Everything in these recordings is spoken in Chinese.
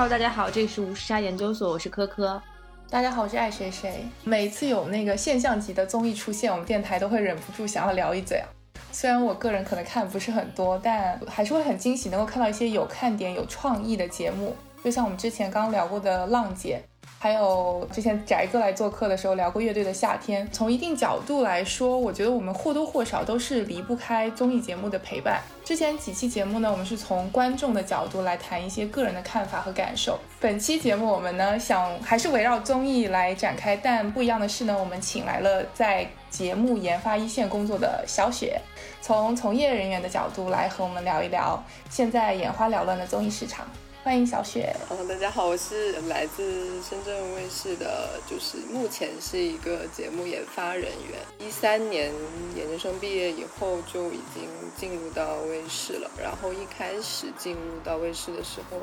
哈喽大家好，这里是无时差研究所，我是科科。大家好，我是爱谁谁。每次有那个现象级的综艺出现，我们电台都会忍不住想要聊一嘴啊。虽然我个人可能看不是很多，但还是会很惊喜，能够看到一些有看点、有创意的节目。就像我们之前刚聊过的浪姐。还有之前翟哥来做客的时候聊过乐队的夏天。从一定角度来说，我觉得我们或多或少都是离不开综艺节目的陪伴。之前几期节目呢，我们是从观众的角度来谈一些个人的看法和感受。本期节目我们呢，想还是围绕综艺来展开，但不一样的是呢，我们请来了在节目研发一线工作的小雪，从从业人员的角度来和我们聊一聊现在眼花缭乱的综艺市场。欢迎小雪。嗯，大家好，我是来自深圳卫视的，就是目前是一个节目研发人员。一三年研究生毕业以后就已经进入到卫视了。然后一开始进入到卫视的时候，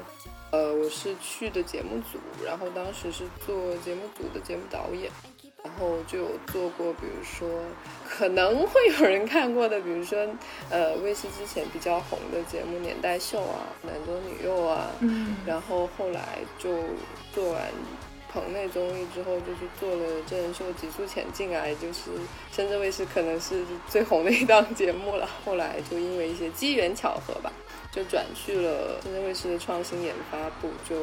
呃，我是去的节目组，然后当时是做节目组的节目导演。然后就有做过，比如说可能会有人看过的，比如说呃卫视之前比较红的节目《年代秀》啊，《男左女右》啊，嗯，然后后来就做完棚内综艺之后，就去做了真人秀《极速前进》啊，也就是深圳卫视可能是最红的一档节目了。后来就因为一些机缘巧合吧，就转去了深圳卫视的创新研发部，就。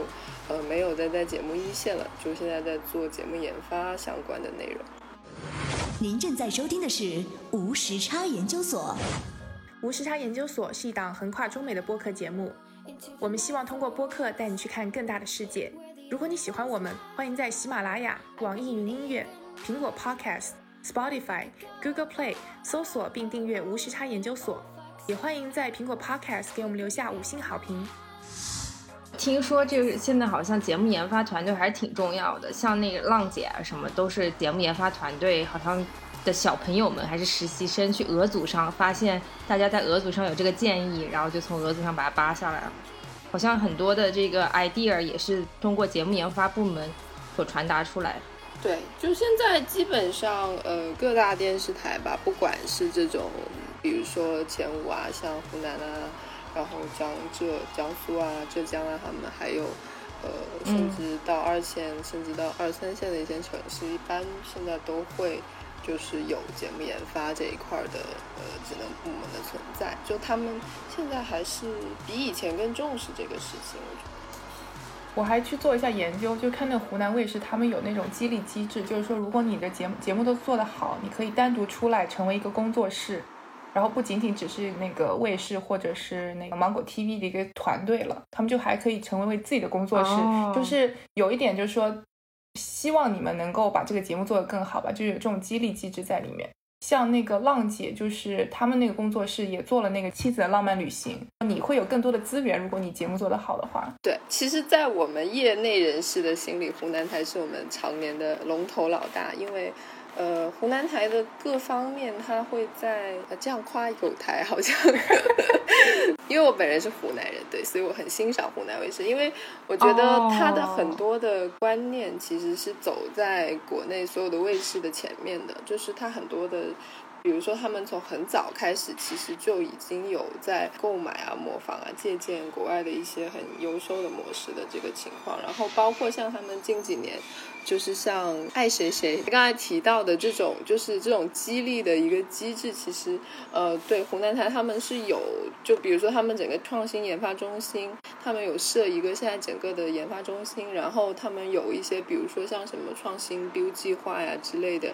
呃，没有再在节目一线了，就现在在做节目研发相关的内容。您正在收听的是无时差研究所。无时差研究所是一档横跨中美的播客节目，我们希望通过播客带你去看更大的世界。如果你喜欢我们，欢迎在喜马拉雅、网易云音乐、苹果 Podcast、Spotify、Google Play 搜索并订阅无时差研究所，也欢迎在苹果 Podcast 给我们留下五星好评。听说这个现在好像节目研发团队还是挺重要的，像那个浪姐啊什么都是节目研发团队，好像的小朋友们还是实习生去鹅组上发现大家在鹅组上有这个建议，然后就从鹅组上把它扒下来了。好像很多的这个 idea 也是通过节目研发部门所传达出来。对，就现在基本上呃各大电视台吧，不管是这种比如说前五啊，像湖南啊。然后江浙、江苏啊、浙江啊，他们还有，呃，甚至到二线，甚至到二三线的一些城市，一般现在都会就是有节目研发这一块的呃职能部门的存在。就他们现在还是比以前更重视这个事情。我觉得。我还去做一下研究，就看那湖南卫视，他们有那种激励机制，就是说如果你的节目节目都做得好，你可以单独出来成为一个工作室。然后不仅仅只是那个卫视或者是那个芒果 TV 的一个团队了，他们就还可以成为为自己的工作室，就是有一点就是说，希望你们能够把这个节目做得更好吧，就有这种激励机制在里面。像那个浪姐，就是他们那个工作室也做了那个妻子的浪漫旅行，你会有更多的资源，如果你节目做得好的话。对，其实，在我们业内人士的心里，湖南台是我们常年的龙头老大，因为。呃，湖南台的各方面，他会在呃这样夸有台好像，因为我本人是湖南人，对，所以我很欣赏湖南卫视，因为我觉得他的很多的观念其实是走在国内所有的卫视的前面的，就是他很多的。比如说，他们从很早开始，其实就已经有在购买啊、模仿啊、借鉴国外的一些很优秀的模式的这个情况。然后，包括像他们近几年，就是像爱谁谁刚才提到的这种，就是这种激励的一个机制，其实呃，对湖南台他们是有，就比如说他们整个创新研发中心，他们有设一个现在整个的研发中心，然后他们有一些，比如说像什么创新 BU 计划呀之类的。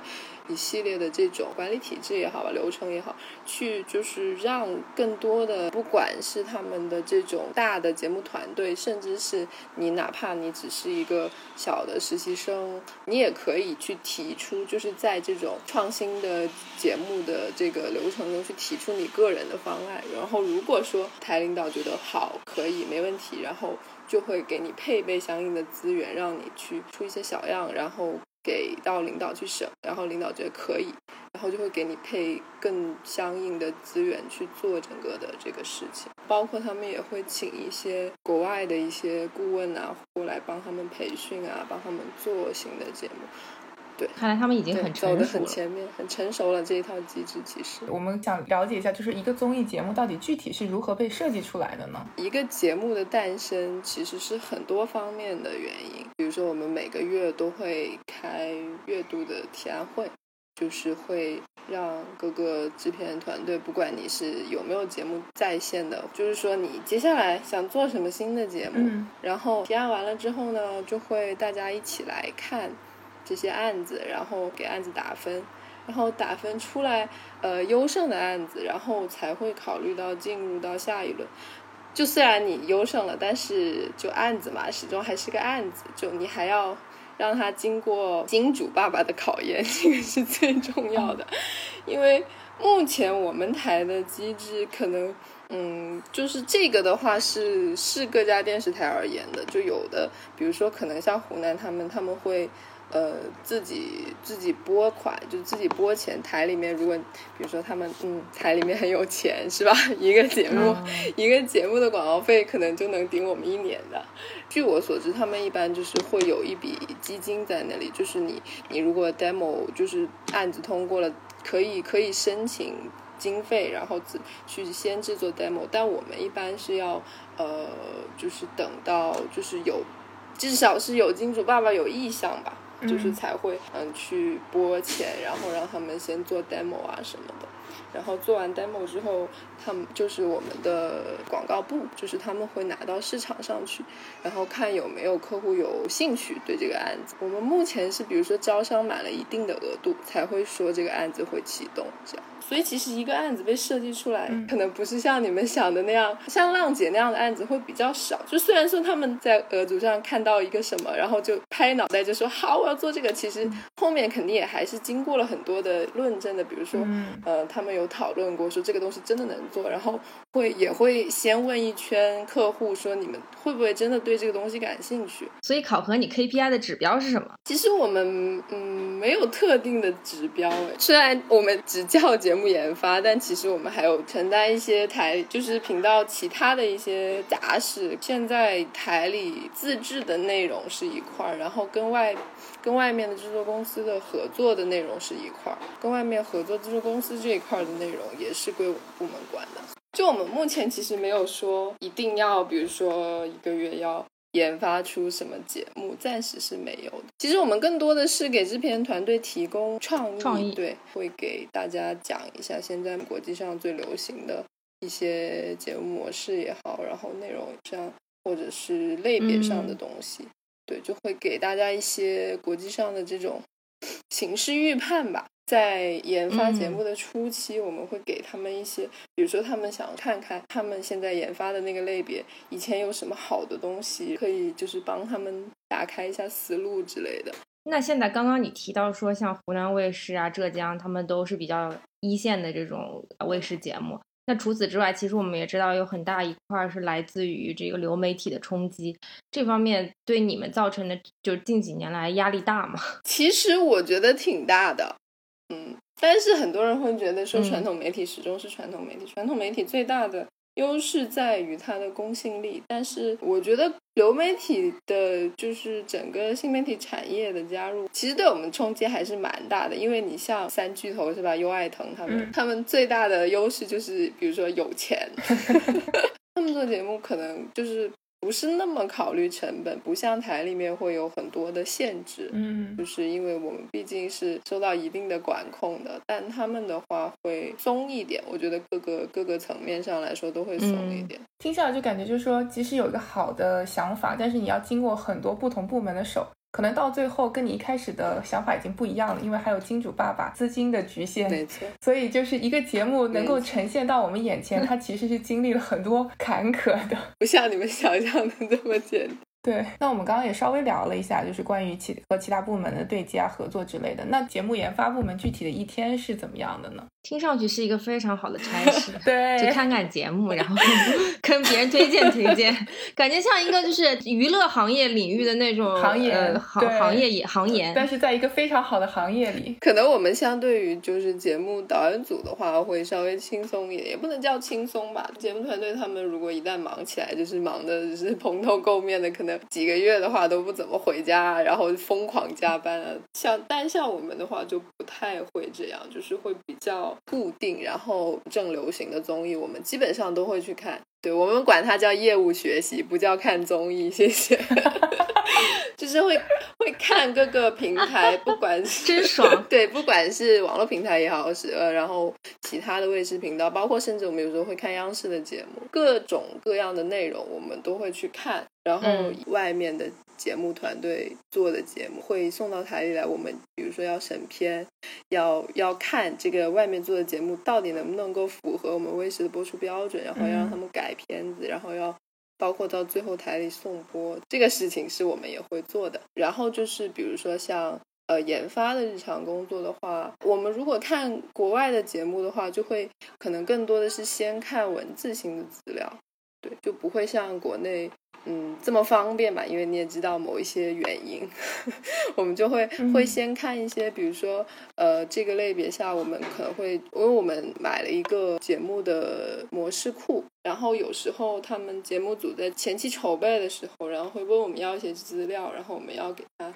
一系列的这种管理体制也好吧，流程也好，去就是让更多的，不管是他们的这种大的节目团队，甚至是你哪怕你只是一个小的实习生，嗯你也可以去提出，就是在这种创新的节目的这个流程中去提出你个人的方案。然后如果说台领导觉得好，可以没问题，然后就会给你配备相应的资源，让你去出一些小样，然后。给到领导去审，然后领导觉得可以，然后就会给你配更相应的资源去做整个的这个事情。包括他们也会请一些国外的一些顾问啊过来帮他们培训啊，帮他们做新的节目。对，看来他们已经很成熟了。很前面，很成熟了这一套机制。其实我们想了解一下，就是一个综艺节目到底具体是如何被设计出来的呢？一个节目的诞生其实是很多方面的原因，比如说我们每个月都会开月度的提案会。就是会让各个制片团队，不管你是有没有节目在线的，就是说你接下来想做什么新的节目，嗯然后提案完了之后呢，就会大家一起来看这些案子，然后给案子打分，然后打分出来，呃，优胜的案子，然后才会考虑到进入到下一轮。就虽然你优胜了，但是就案子嘛，始终还是个案子，就你还要让他经过金主爸爸的考验，这个是最重要的。因为目前我们台的机制可能，嗯，就是这个的话是是各家电视台而言的，就有的，比如说可能像湖南他们他们会。呃，自己自己拨款，就自己拨钱。台里面，如果比如说他们，嗯，台里面很有钱，是吧？一个节目，一个节目的广告费可能就能顶我们一年的。据我所知，他们一般就是会有一笔基金在那里，就是你你如果 demo 就是案子通过了，可以可以申请经费，然后自去先制作 demo。但我们一般是要呃，就是等到就是有至少是有金主爸爸有意向吧。就是才会嗯去拨钱，然后让他们先做 demo 啊什么的，然后做完 demo 之后，他们就是我们的广告部，就是他们会拿到市场上去，然后看有没有客户有兴趣对这个案子。我们目前是比如说招商满了一定的额度，才会说这个案子会启动这样。所以其实一个案子被设计出来，可能不是像你们想的那样，像浪姐那样的案子会比较少。就虽然说他们在额度上看到一个什么，然后就拍脑袋就说好，我要做这个，其实后面肯定也还是经过了很多的论证的。比如说，呃，他们有讨论过说这个东西真的能做，然后会也会先问一圈客户说你们会不会真的对这个东西感兴趣。所以考核你 KPI 的指标是什么？其实我们嗯没有特定的指标诶，虽然我们只叫节目。研发，但其实我们还有承担一些台，就是频道其他的一些杂事。现在台里自制的内容是一块儿，然后跟外跟外面的制作公司的合作的内容是一块儿，跟外面合作制作公司这一块的内容也是归我们部门管的。就我们目前其实没有说一定要，比如说一个月要。研发出什么节目，暂时是没有的。其实我们更多的是给制片团队提供创意，创意对，会给大家讲一下现在国际上最流行的一些节目模式也好，然后内容上或者是类别上的东西，对，就会给大家一些国际上的这种形势预判吧。在研发节目的初期，我们会给他们一些，比如说他们想看看他们现在研发的那个类别，以前有什么好的东西，可以就是帮他们打开一下思路之类的。那现在刚刚你提到说，像湖南卫视啊、浙江，他们都是比较一线的这种卫视节目。那除此之外，其实我们也知道有很大一块是来自于这个流媒体的冲击，这方面对你们造成的，就是近几年来压力大吗？其实我觉得挺大的。嗯，但是很多人会觉得说传统媒体始终是传统媒体，传统媒体最大的优势在于它的公信力。但是我觉得流媒体的，就是整个新媒体产业的加入，其实对我们冲击还是蛮大的。因为你像三巨头是吧，优爱腾他们，他们最大的优势就是比如说有钱 他们做节目可能就是。不是那么考虑成本，不像台里面会有很多的限制，嗯，就是因为我们毕竟是受到一定的管控的，但他们的话会松一点，我觉得各个各个层面上来说都会松一点。听下来就感觉就是说，即使有一个好的想法，但是你要经过很多不同部门的手。可能到最后跟你一开始的想法已经不一样了，因为还有金主爸爸资金的局限，没错。所以就是一个节目能够呈现到我们眼前，它其实是经历了很多坎坷的，不像你们想象的这么简单。对，那我们刚刚也稍微聊了一下，就是关于其和其他部门的对接啊、合作之类的。那节目研发部门具体的一天是怎么样的呢？听上去是一个非常好的差事，对，就看看节目，然后 跟别人推荐推荐，感觉像一个就是娱乐行业领域的那种行业行行业也行业，但是在一个非常好的行业里，可能我们相对于就是节目导演组的话，会稍微轻松一点，也不能叫轻松吧。节目团队他们如果一旦忙起来，就是忙的就是蓬头垢面的，可能。能几个月的话都不怎么回家，然后疯狂加班啊。像但像我们的话就不太会这样，就是会比较固定，然后正流行的综艺我们基本上都会去看。对我们管它叫业务学习，不叫看综艺。谢谢。就是会会看各个平台，不管是真爽。对，不管是网络平台也好，是呃，然后其他的卫视频道，包括甚至我们有时候会看央视的节目，各种各样的内容我们都会去看。然后外面的节目团队做的节目会送到台里来，我们比如说要审片，要要看这个外面做的节目到底能不能够符合我们卫视的播出标准，然后要让他们改片子，然后要。包括到最后台里送播这个事情是我们也会做的。然后就是比如说像呃研发的日常工作的话，我们如果看国外的节目的话，就会可能更多的是先看文字性的资料，对，就不会像国内。嗯，这么方便吧？因为你也知道某一些原因，我们就会会先看一些，比如说，呃，这个类别下，我们可能会，因为我们买了一个节目的模式库，然后有时候他们节目组在前期筹备的时候，然后会问我们要一些资料，然后我们要给他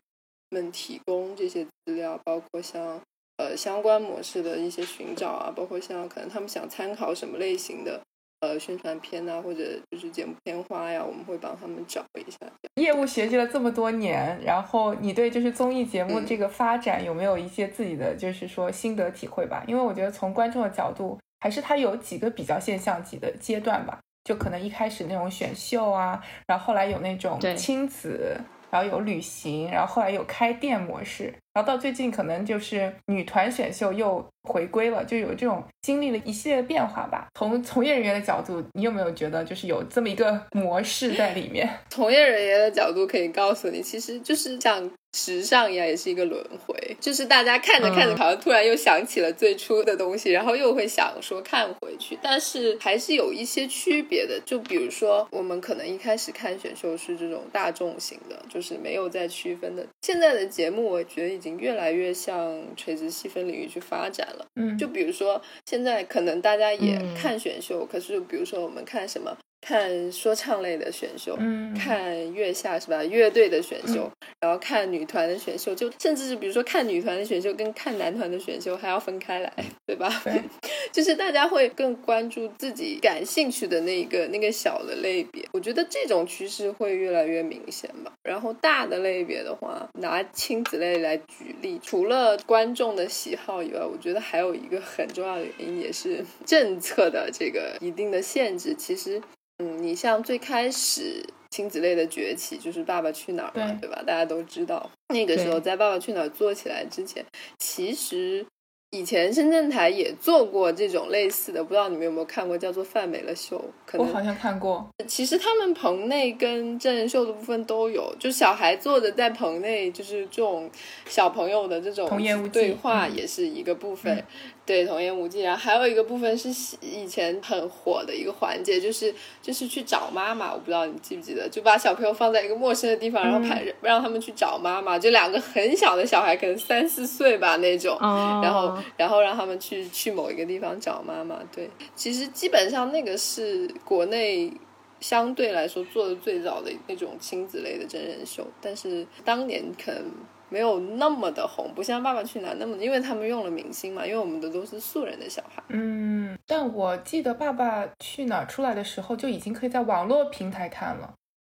们提供这些资料，包括像呃相关模式的一些寻找啊，包括像可能他们想参考什么类型的。呃，宣传片呐，或者就是节目片花呀，我们会帮他们找一下。业务学习了这么多年，然后你对就是综艺节目这个发展有没有一些自己的就是说心得体会吧？因为我觉得从观众的角度，还是它有几个比较现象级的阶段吧。就可能一开始那种选秀啊，然后后来有那种亲子，然后有旅行，然后后来有开店模式。然后到最近，可能就是女团选秀又回归了，就有这种经历了一系列的变化吧。从从业人员的角度，你有没有觉得就是有这么一个模式在里面？从业人员的角度可以告诉你，其实就是像时尚一样，也是一个轮回。就是大家看着看着，好像突然又想起了最初的东西，然后又会想说看回去。但是还是有一些区别的。就比如说，我们可能一开始看选秀是这种大众型的，就是没有在区分的。现在的节目，我觉得。越来越向垂直细分领域去发展了。嗯，就比如说现在可能大家也看选秀，可是比如说我们看什么？看说唱类的选秀，嗯看月下是吧？乐队的选秀，然后看女团的选秀，就甚至是比如说看女团的选秀跟看男团的选秀还要分开来，对吧？对，就是大家会更关注自己感兴趣的那个那个小的类别。我觉得这种趋势会越来越明显吧。然后大的类别的话，拿亲子类来举例，除了观众的喜好以外，我觉得还有一个很重要的原因，也是政策的这个一定的限制。其实。嗯，你像最开始亲子类的崛起，就是《爸爸去哪儿》嘛，对吧？大家都知道，那个时候在《爸爸去哪儿》做起来之前，其实。以前深圳台也做过这种类似的，不知道你们有没有看过，叫做《范美了秀》。我好像看过。其实他们棚内跟真人秀的部分都有，就小孩坐着在棚内，就是这种小朋友的这种对话也是一个部分。对，童言无忌。然后还有一个部分是以前很火的一个环节，就是就是去找妈妈。我不知道你记不记得，就把小朋友放在一个陌生的地方，然后派让他们去找妈妈。就两个很小的小孩，可能三四岁吧那种，然后。然后让他们去去某一个地方找妈妈。对，其实基本上那个是国内相对来说做的最早的那种亲子类的真人秀，但是当年可能没有那么的红，不像《爸爸去哪儿》那么，因为他们用了明星嘛，因为我们的都是素人的小孩。嗯，但我记得《爸爸去哪儿》出来的时候就已经可以在网络平台看了，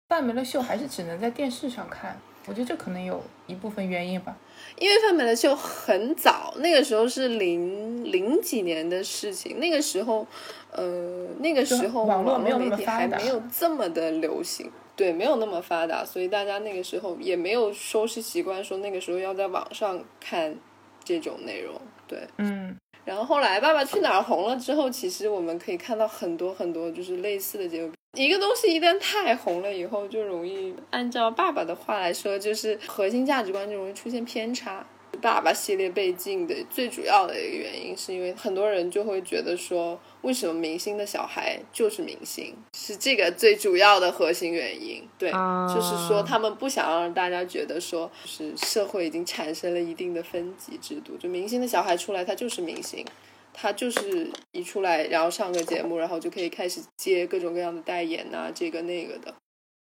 范美的秀还是只能在电视上看。我觉得这可能有一部分原因吧。因为范美的秀很早，那个时候是零零几年的事情。那个时候，呃，那个时候网络媒体还没有这么的流行，对，没有那么发达，所以大家那个时候也没有收视习惯，说那个时候要在网上看这种内容，对，嗯。然后后来《爸爸去哪儿》红了之后，其实我们可以看到很多很多就是类似的节目。一个东西一旦太红了以后，就容易按照爸爸的话来说，就是核心价值观就容易出现偏差。爸爸系列被禁的最主要的一个原因，是因为很多人就会觉得说，为什么明星的小孩就是明星，是这个最主要的核心原因。对，就是说他们不想让大家觉得说，是社会已经产生了一定的分级制度，就明星的小孩出来他就是明星。他就是一出来，然后上个节目，然后就可以开始接各种各样的代言呐，这个那个的。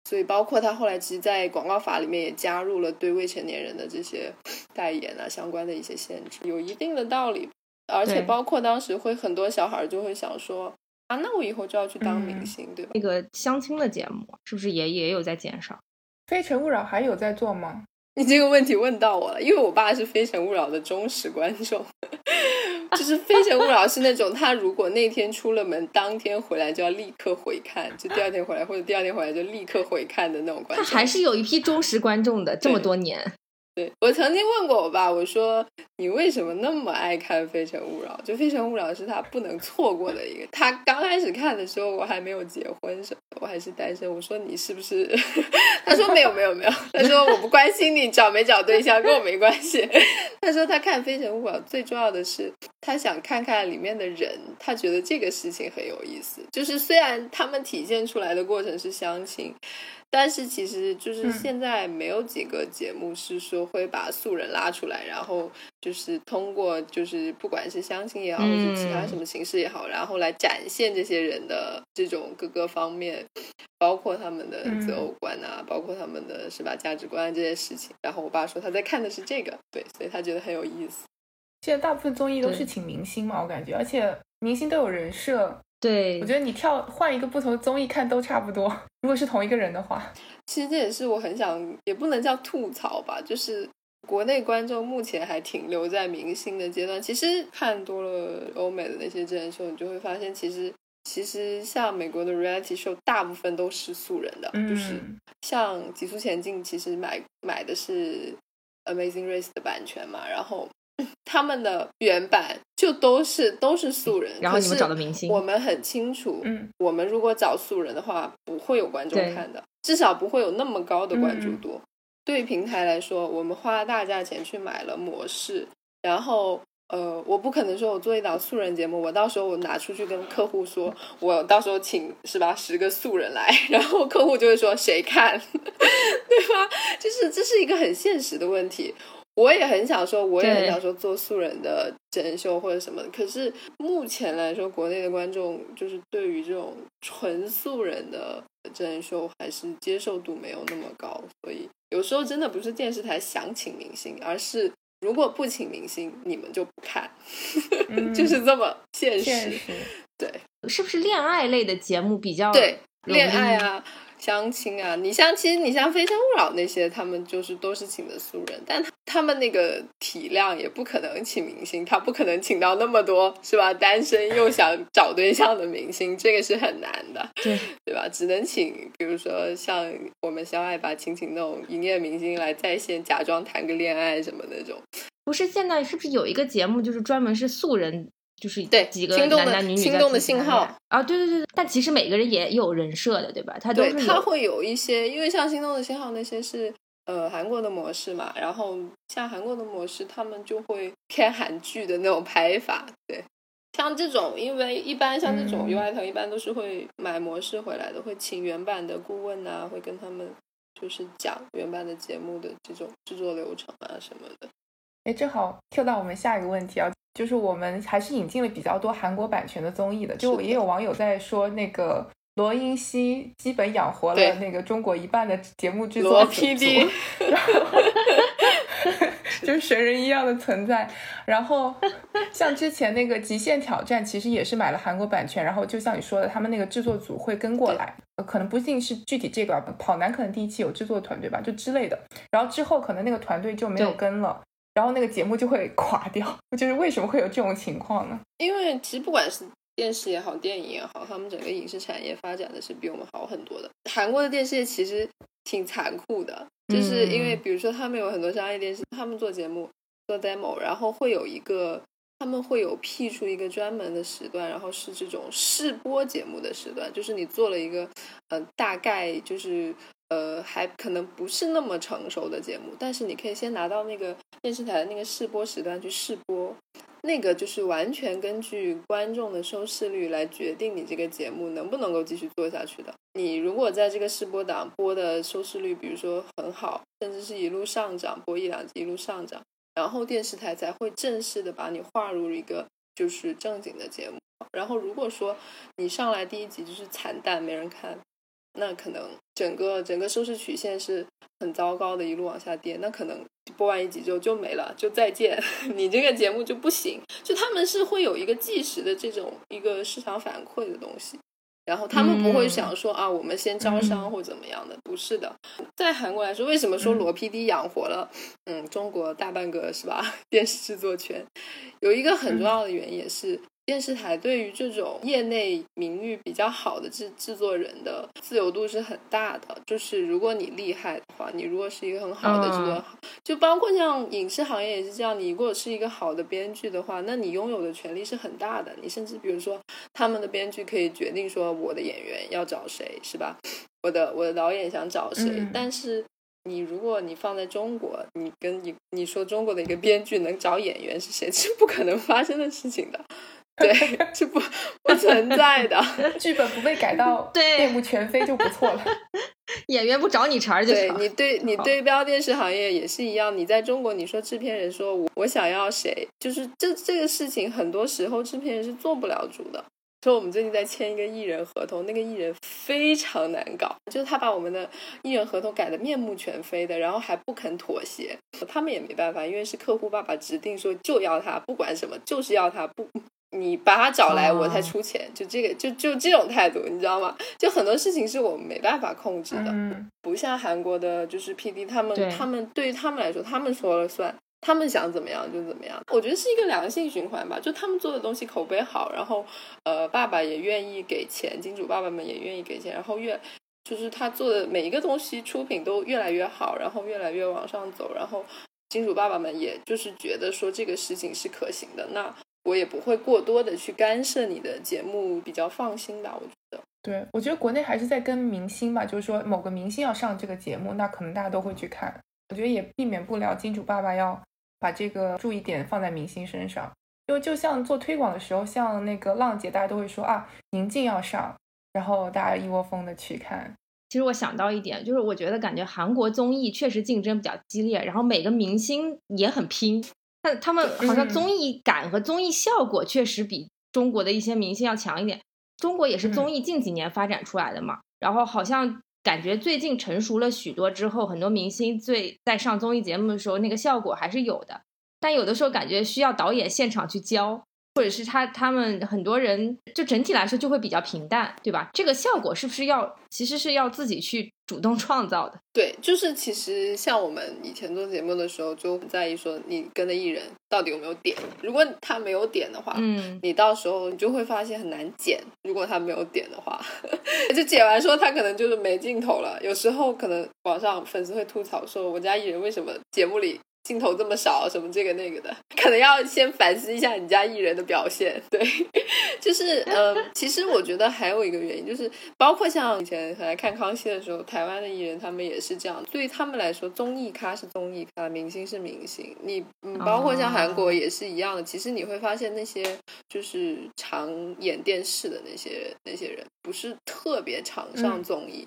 所以包括他后来其实，在广告法里面也加入了对未成年人的这些代言啊相关的一些限制，有一定的道理。而且包括当时会很多小孩儿就会想说啊，那我以后就要去当明嗯星，对吧？那个相亲的节目是不是也也有在减少？《非诚勿扰》还有在做吗？你这个问题问到我了，因为我爸是《非诚勿扰》的忠实观众，就是《非诚勿扰》是那种他如果那天出了门，当天回来就要立刻回看，就第二天回来或者第二天回来就立刻回看的那种观众。他还是有一批忠实观众的，这么多年。对我曾经问过我爸，我说你为什么那么爱看《非诚勿扰》？就《非诚勿扰》是他不能错过的一个。他刚开始看的时候，我还没有结婚什么，我还是单身。我说你是不是？他说没有没有没有。他说我不关心你找没找对象，跟我没关系。他说他看《非诚勿扰》最重要的是他想看看里面的人，他觉得这个事情很有意思。就是虽然他们体现出来的过程是相亲。但是其实就是嗯现在没有几个节目是说会把素人拉出来，然后就是通过就是不管是相亲也好，或者其他什么形式也好，然后来展现这些人的这种各个方面，包括他们的择偶观啊，包括他们的是吧价值观这些事情。然后我爸说他在看的是这个，对，所以他觉得很有意思。现在大部分综艺都是请明星嘛，我感觉，而且明星都有人设，对我觉得你跳换一个不同的综艺看都差不多。如果是同一个人的话，其实这也是我很想，也不能叫吐槽吧，就是国内观众目前还停留在明星的阶段。其实看多了欧美的那些真人秀，你就会发现，其实其实像美国的 reality show，大部分都是素人的，就是嗯，像《极速前进》，其实买买的是 Amazing Race 的版权嘛，然后他们的原版就都是都是素人，然后你们找的明星我们很清楚，嗯，我们如果找素人的话，不会有观众看的，至少不会有那么高的关注嗯度。对于平台来说，我们花了大价钱去买了模式，然后呃，我不可能说我做一档素人节目，我到时候我拿出去跟客户说，我到时候请是吧十个素人来，然后客户就会说谁看，对吧？就是这是一个很现实的问题。我也很想说，我也很想说做素人的真人秀或者什么的。可是目前来说，国内的观众就是对于这种纯素人的真人秀还是接受度没有那么高，所以有时候真的不是电视台想请明星，而是如果不请明星，你们就不看，嗯就是这么现实。现实。是不是恋爱类的节目比较对，恋爱啊、相亲啊，你像其实你像《非诚勿扰》那些，他们就是都是请的素人，但他他们那个体量也不可能请明星，他不可能请到那么多是吧？单身又想找对象的明星，这个是很难的，对 对吧？只能请，比如说像我们相爱吧，请请那种营业明星来在线假装谈个恋爱什么那种。不是现在是不是有一个节目就是专门是素人，就是对几个心动的男男女女心动的在自己谈信号啊？对对对对，但其实每个人也有人设的，对吧？他都对，是有它会有一些，因为像心动的信号那些是呃韩国的模式嘛，然后像韩国的模式，他们就会偏韩剧的那种拍法，对。像这种，因为一般像这种嗯 UI 腾一般都是会买模式回来的，会请原版的顾问啊，会跟他们就是讲原版的节目的这种制作流程啊什么的。哎，正好 Q 到我们下一个问题啊，就是我们还是引进了比较多韩国版权的综艺的，就也有网友在说那个罗英熙基本养活了那个中国一半的节目制作组 PD 然后 就是神人一样的存在。然后像之前那个《极限挑战》，其实也是买了韩国版权，然后就像你说的，他们那个制作组会跟过来，呃可能不一定是具体这个吧，跑男可能第一期有制作团队吧，就之类的。然后之后可能那个团队就没有跟了。然后那个节目就会垮掉，就是为什么会有这种情况呢？因为其实不管是电视也好，电影也好，他们整个影视产业发展的是比我们好很多的。韩国的电视业其实挺残酷的，就是因为嗯比如说他们有很多商业电视，他们做节目做 demo，然后会有一个他们会有辟出一个专门的时段，然后是这种试播节目的时段，就是你做了一个呃大概就是。呃，还可能不是那么成熟的节目，但是你可以先拿到那个电视台的那个试播时段去试播，那个就是完全根据观众的收视率来决定你这个节目能不能够继续做下去的。你如果在这个试播档播的收视率，比如说很好，甚至是一路上涨，播一两集一路上涨，然后电视台才会正式的把你划入一个就是正经的节目。然后如果说你上来第一集就是惨淡，没人看，那可能整个整个收视曲线是很糟糕的，一路往下跌，那可能播完一集之后就没了，就再见，你这个节目就不行。就他们是会有一个即时的这种一个市场反馈的东西。然后他们不会想说啊，我们先招商或怎么样的，不是的。在韩国来说，为什么说罗 PD 养活了嗯中国大半个是吧 电视制作圈？有一个很重要的原因也是。电视台对于这种业内名誉比较好的制制作人的自由度是很大的，就是如果你厉害的话，你如果是一个很好的制作，就包括像影视行业也是这样，你如果是一个好的编剧的话，那你拥有的权利是很大的。你甚至比如说，他们的编剧可以决定说我的演员要找谁，是吧？我的我的导演想找谁？但是你如果你放在中国，你跟你你说中国的一个编剧能找演员是谁，是不可能发生的事情的。对，是不不存在的，剧本不被改到 面目全非就不错了。演员不找你茬儿就行。你对你对标电视行业也是一样，你在中国，你说制片人说我我想要谁，就是这这个事情，很多时候制片人是做不了主的。说我们最近在签一个艺人合同，那个艺人非常难搞，就是他把我们的艺人合同改得面目全非的，然后还不肯妥协，他们也没办法，因为是客户爸爸指定说就要他，不管什么就是要他不。你把他找来，我才出钱，就这个，就就这种态度，你知道吗？就很多事情是我们没办法控制的，不像韩国的，就是 P D 他们，他们对于他们来说，他们说了算，他们想怎么样就怎么样。我觉得是一个良性循环吧，就他们做的东西口碑好，然后呃，爸爸也愿意给钱，金主爸爸们也愿意给钱，然后越就是他做的每一个东西出品都越来越好，然后越来越往上走，然后金主爸爸们也就是觉得说这个事情是可行的，那。我也不会过多的去干涉你的节目，比较放心吧。我觉得，对我觉得国内还是在跟明星吧，就是说某个明星要上这个节目，那可能大家都会去看。我觉得也避免不了金主爸爸要把这个注意点放在明星身上，因为就像做推广的时候，像那个浪姐，大家都会说啊，宁静要上，然后大家一窝蜂的去看。其实我想到一点，就是我觉得感觉韩国综艺确实竞争比较激烈，然后每个明星也很拼。但他们好像综艺感和综艺效果确实比中国的一些明星要强一点。中国也是综艺近几年发展出来的嘛，然后好像感觉最近成熟了许多之后，很多明星最在上综艺节目的时候，那个效果还是有的。但有的时候感觉需要导演现场去教。或者是他他们很多人就整体来说就会比较平淡，对吧？这个效果是不是要其实是要自己去主动创造的？对，就是其实像我们以前做节目的时候，就很在意说你跟的艺人到底有没有点。如果他没有点的话，嗯，你到时候你就会发现很难剪。如果他没有点的话，就剪完说他可能就是没镜头了。有时候可能网上粉丝会吐槽说，我家艺人为什么节目里。镜头这么少，什么这个那个的，可能要先反思一下你家艺人的表现。对，就是呃，其实我觉得还有一个原因，就是包括像以前来看康熙的时候，台湾的艺人他们也是这样。对于他们来说，综艺咖是综艺咖，明星是明星。你嗯，包括像韩国也是一样的。其实你会发现，那些就是常演电视的那些那些人，不是特别常上综艺。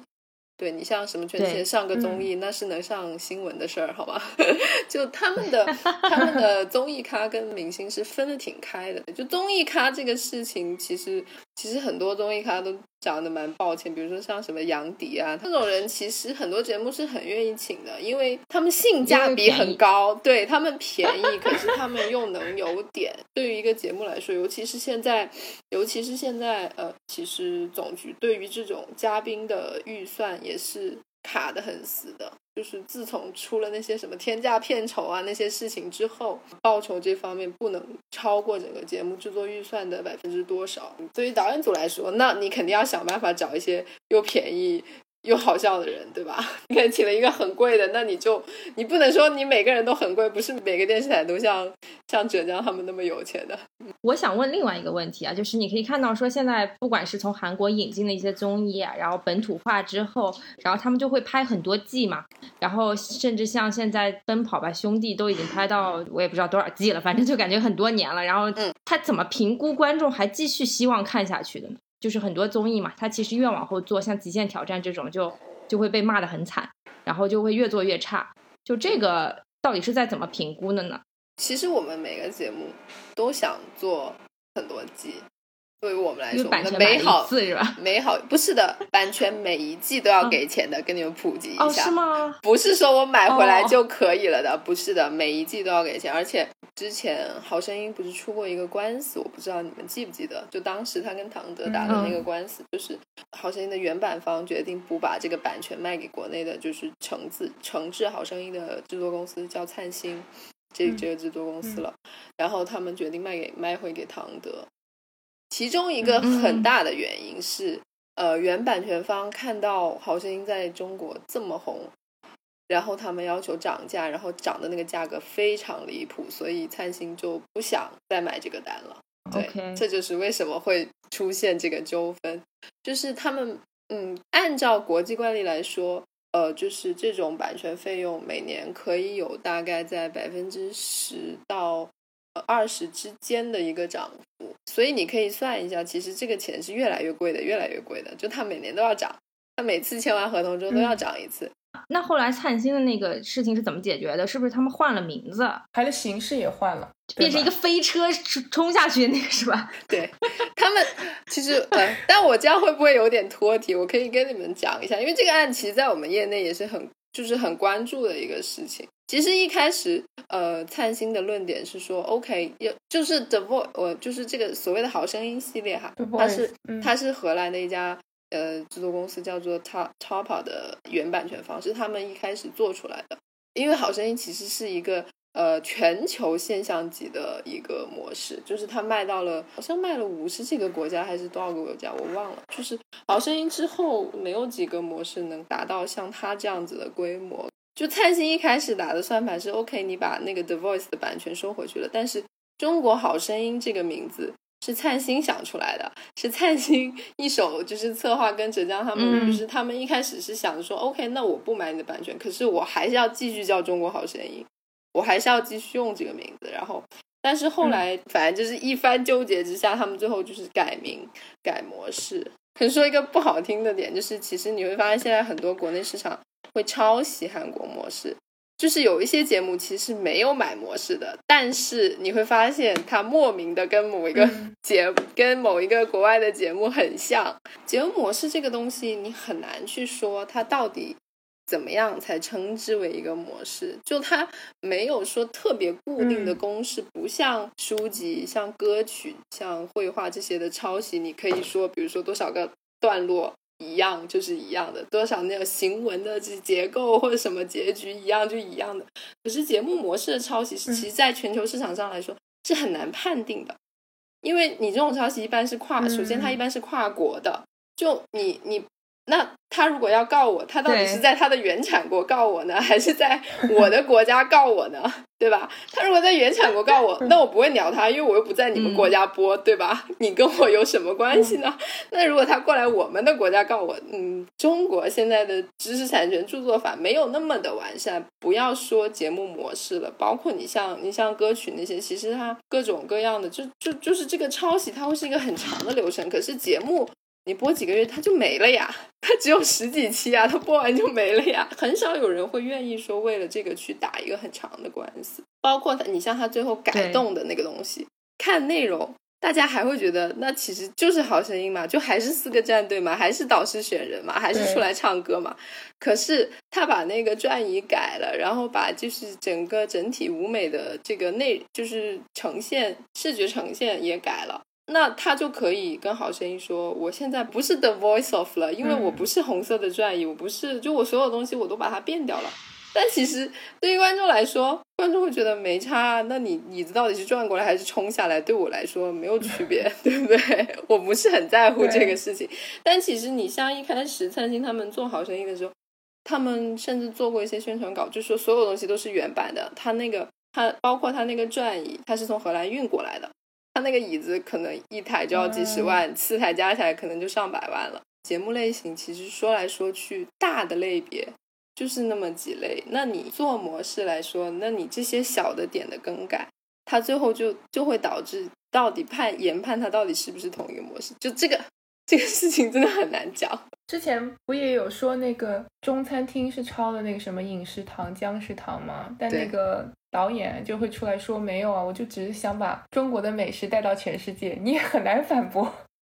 对你像什么圈钱上个综艺，那是能上新闻的事儿，好吧？就他们的 他们的综艺咖跟明星是分的挺开的。就综艺咖这个事情，其实其实很多综艺咖都长得蛮抱歉，比如说像什么杨迪啊这种人，其实很多节目是很愿意请的，因为他们性价比很高，对他们便宜，可是他们又能有点。对于一个节目来说，尤其是现在，尤其是现在，呃，其实总局对于这种嘉宾的预算。也是卡的很死的，就是自从出了那些什么天价片酬啊那些事情之后，报酬这方面不能超过整个节目制作预算的百分之多少。对于导演组来说，那你肯定要想办法找一些又便宜。又好笑的人，对吧？你看请了一个很贵的，那你就你不能说你每个人都很贵，不是每个电视台都像像浙江他们那么有钱的。我想问另外一个问题啊，就是你可以看到说现在不管是从韩国引进的一些综艺啊，然后本土化之后，然后他们就会拍很多季嘛，然后甚至像现在《奔跑吧兄弟》都已经拍到我也不知道多少季了，反正就感觉很多年了。然后他怎么评估观众还继续希望看下去的呢？就是很多综艺嘛，它其实越往后做，像《极限挑战》这种，就就会被骂得很惨，然后就会越做越差。就这个到底是在怎么评估的呢？其实我们每个节目都想做很多季，对于我们来说，版权美好次是吧？美好不是的，版权每一季都要给钱的，跟你们普及一哦，下。是吗？不是说我买回来哦就可以了的，不是的，每一季都要给钱，而且之前《好声音》不是出过一个官司，我不知道你们记不记得，就当时他跟唐德打的那个官司，就是《好声音》的原版方决定不把这个版权卖给国内的，就是橙子橙制《好声音》的制作公司叫灿星，这嗯这个制作公司了，然后他们决定卖给卖回给唐德，其中一个很大的原因是。呃，原版权方看到《好声音》在中国这么红，然后他们要求涨价，然后涨的那个价格非常离谱，所以灿星就不想再买这个单了。对这就是为什么会出现这个纠纷，就是他们嗯，按照国际惯例来说，呃，就是这种版权费用每年可以有大概在百分之十到二十之间的一个涨幅，所以你可以算一下，其实这个钱是越来越贵的，越来越贵的，就它每年都要涨，它每次签完合同之后都要涨一次。那后来灿星的那个事情是怎么解决的？是不是他们换了名字，还的形式也换了，变成一个飞车冲冲下去那个是吧？对他们，其实呃，但我这样会不会有点脱题？我可以跟你们讲一下，因为这个案其实在我们业内也是很就是很关注的一个事情。其实一开始，呃，灿星的论点是说，OK，有就是 The Voice，我就是这个所谓的好声音系列哈它是嗯它是荷兰的一家呃制作公司叫做 Top Topa 的原版权方，是他们一开始做出来的。因为好声音其实是一个呃全球现象级的一个模式，就是它卖到了好像卖了五十几个国家还是多少个国家我忘了。就是好声音之后没有几个模式能达到像它这样子的规模。就灿星一开始打的算盘是 OK，你把那个 The Voice 的版权收回去了，但是中国好声音这个名字。是灿星想出来的，是灿星一手就是策划跟浙江他们，嗯就是他们一开始是想说，OK，那我不买你的版权，可是我还是要继续叫中国好声音，我还是要继续用这个名字。然后，但是后来反正就是一番纠结之下，他们最后就是改名改模式。可是说一个不好听的点，就是其实你会发现现在很多国内市场会抄袭韩国模式。就是有一些节目其实没有买模式的，但是你会发现它莫名的跟某一个嗯 节、跟某一个国外的节目很像。节目模式这个东西，你很难去说它到底怎么样才称之为一个模式，就它没有说特别固定的嗯公式，不像书籍、像歌曲、像绘画这些的抄袭，你可以说，比如说多少个段落。一样就是一样的，多少那种行文的这结构或者什么结局一样就一样的。可是节目模式的抄袭，其实在全球市场上来说是很难判定的，因为你这种抄袭一般是跨，首先它一般是跨国的，就你你那他如果要告我，他到底是在他的原产国告我呢，还是在我的国家告我呢？对吧？他如果在原产国告我，那我不会鸟他，因为我又不在你们国家播，对吧？你跟我有什么关系呢？那如果他过来我们的国家告我，嗯，中国现在的知识产权著作法没有那么的完善，不要说节目模式了，包括你像你像歌曲那些，其实它各种各样的，就就就是这个抄袭，它会是一个很长的流程，可是节目。你播几个月它就没了呀，它只有十几期啊，它播完就没了呀，很少有人会愿意说为了这个去打一个很长的官司。包括他，你像他最后改动的那个东西，看内容，大家还会觉得那其实就是好声音嘛，就还是四个战队嘛，还是导师选人嘛，还是出来唱歌嘛。可是他把那个转椅改了，然后把就是整个整体舞美的这个内就是呈现视觉呈现也改了。那他就可以跟好声音说，我现在不是 The Voice of 了，因为我不是红色的转椅，我不是，就我所有东西我都把它变掉了。但其实对于观众来说，观众会觉得没差啊。那你椅子到底是转过来还是冲下来？对我来说没有区别，对不对？我不是很在乎这个事情。但其实你像一开始灿星他们做好声音的时候，他们甚至做过一些宣传稿，就说所有东西都是原版的。他那个，他包括他那个转椅，他是从荷兰运过来的。他那个椅子可能一台就要几十万，四台加起来可能就上百万了。节目类型其实说来说去，大的类别就是那么几类。那你做模式来说，那你这些小的点的更改，它最后就就会导致到底判研判它到底是不是同一个模式，就这个这个事情真的很难讲。之前不也有说那个中餐厅是抄的那个什么饮食堂、姜食堂吗？但那个导演就会出来说没有啊，我就只是想把中国的美食带到全世界，你也很难反驳。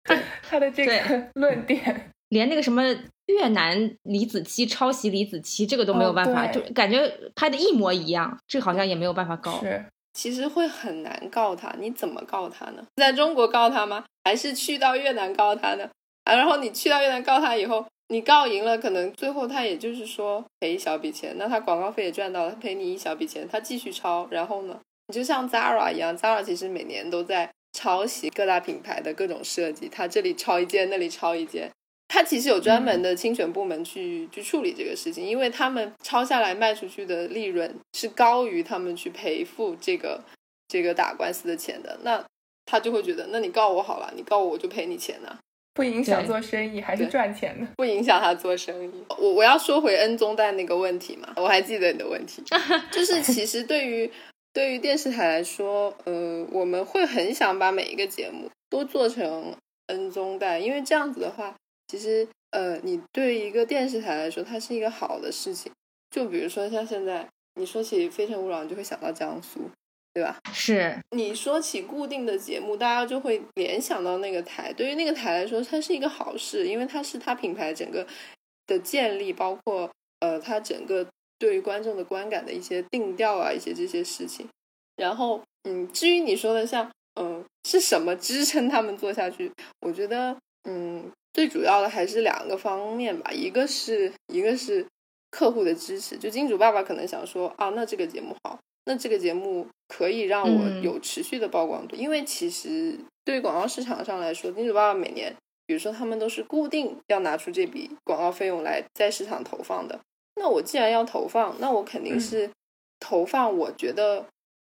他的这个论点，连那个什么越南李子柒抄袭李子柒这个都没有办法，就感觉拍的一模一样，这好像也没有办法告。是，其实会很难告他，你怎么告他呢？在中国告他吗？还是去到越南告他呢？啊，然后你去到越南告他以后，你告赢了，可能最后他也就是说赔一小笔钱，那他广告费也赚到了，赔你一小笔钱，他继续抄，然后呢，你就像 Zara 一样，Zara 其实每年都在。抄袭各大品牌的各种设计，他这里抄一件，那里抄一件，他其实有专门的侵权部门去去处理这个事情，因为他们抄下来卖出去的利润是高于他们去赔付这个这个打官司的钱的，那他就会觉得，那你告我好了，你告我我就赔你钱呢，不影响做生意，还是赚钱的，不影响他做生意。我我要说回恩宗带那个问题嘛，我还记得你的问题，就是其实对于。对于电视台来说，呃，我们会很想把每一个节目都做成恩宗带，因为这样子的话，其实，呃，你对一个电视台来说，它是一个好的事情。就比如说像现在，你说起《非诚勿扰》，你就会想到江苏，对吧？是。你说起固定的节目，大家就会联想到那个台。对于那个台来说，它是一个好事，因为它是它品牌整个的建立，包括呃，它整个。对于观众的观感的一些定调啊，一些这些事情，然后嗯，至于你说的像嗯是什么支撑他们做下去，我觉得嗯最主要的还是两个方面吧，一个是一个是客户的支持，就金主爸爸可能想说啊，那这个节目好，那这个节目可以让我有持续的曝光度，因为其实对于广告市场上来说，金主爸爸每年比如说他们都是固定要拿出这笔广告费用来在市场投放的。那我既然要投放，那我肯定是投放我觉得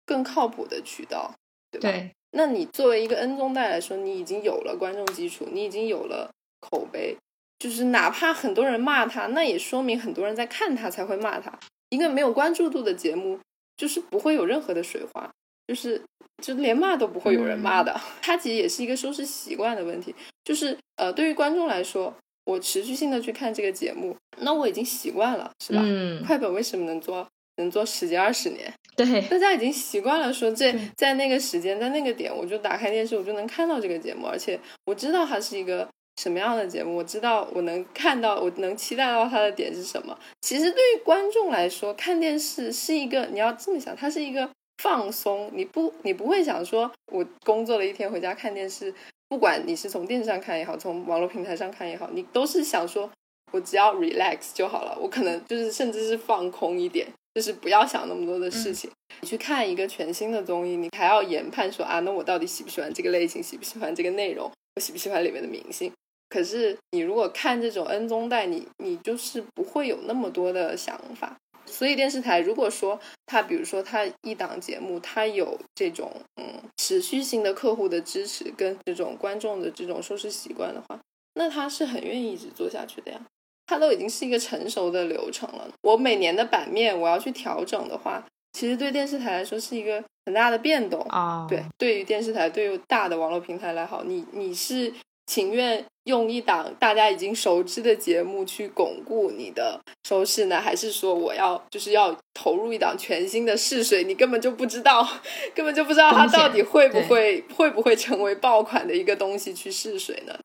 更靠谱的渠道，对吧？对。那你作为一个 N 宗带来说，你已经有了观众基础，你已经有了口碑，就是哪怕很多人骂他，那也说明很多人在看他才会骂他。一个没有关注度的节目，就是不会有任何的水花，就是就连骂都不会有人骂的。它其实也是一个收视习惯的问题，就是呃，对于观众来说。我持续性的去看这个节目，那我已经习惯了，是吧？嗯。快本为什么能做能做十几二十年？对，大家已经习惯了，说这在那个时间，在那个点，我就打开电视，我就能看到这个节目，而且我知道它是一个什么样的节目，我知道我能看到，我能期待到它的点是什么。其实对于观众来说，看电视是一个你要这么想，它是一个放松，你不你不会想说，我工作了一天回家看电视。不管你是从电视上看也好，从网络平台上看也好，你都是想说，我只要 relax 就好了。我可能就是甚至是放空一点，就是不要想那么多的事情。你去看一个全新的综艺，你还要研判说啊，那我到底喜不喜欢这个类型，喜不喜欢这个内容，我喜不喜欢里面的明星？可是你如果看这种 N 宗带，你你就是不会有那么多的想法。所以电视台如果说它，比如说它一档节目，它有这种嗯持续性的客户的支持跟这种观众的这种收视习惯的话，那它是很愿意一直做下去的呀。它都已经是一个成熟的流程了。我每年的版面我要去调整的话，其实对电视台来说是一个很大的变动啊。对，对于电视台，对于大的网络平台来好，你你是。情愿用一档大家已经熟知的节目去巩固你的收视呢，还是说我要就是要投入一档全新的试水？你根本就不知道，根本就不知道它到底会不会会不会成为爆款的一个东西去试水呢？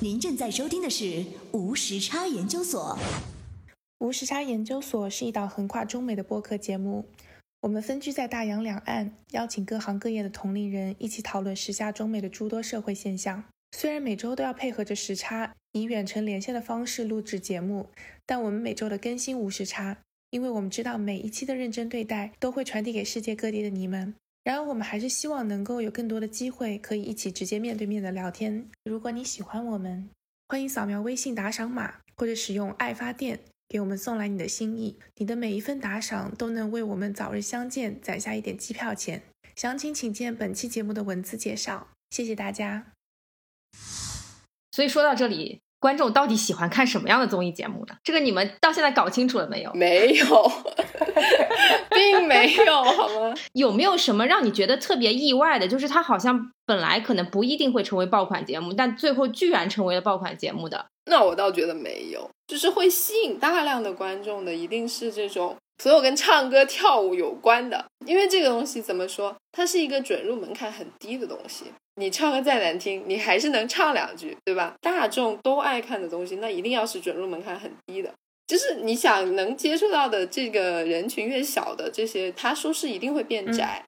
您正在收听的是无时差研究所。无时差研究所是一档横跨中美的播客节目，我们分居在大洋两岸，邀请各行各业的同龄人一起讨论时下中美的诸多社会现象。虽然每周都要配合着时差，以远程连线的方式录制节目，但我们每周的更新无时差，因为我们知道每一期的认真对待都会传递给世界各地的你们。然而，我们还是希望能够有更多的机会可以一起直接面对面的聊天。如果你喜欢我们，欢迎扫描微信打赏码，或者使用爱发电给我们送来你的心意。你的每一份打赏都能为我们早日相见攒下一点机票钱。详情请见本期节目的文字介绍。谢谢大家。所以说到这里，观众到底喜欢看什么样的综艺节目呢？这个你们到现在搞清楚了没有？没有，并没有，好吗？有没有什么让你觉得特别意外的？就是它好像本来可能不一定会成为爆款节目，但最后居然成为了爆款节目的？那我倒觉得没有，就是会吸引大量的观众的，一定是这种所有跟唱歌跳舞有关的，因为这个东西怎么说，它是一个准入门槛很低的东西。你唱歌再难听，你还是能唱两句，对吧？大众都爱看的东西，那一定要是准入门槛很低的。就是你想能接触到的这个人群越小的这些，他说是一定会变窄，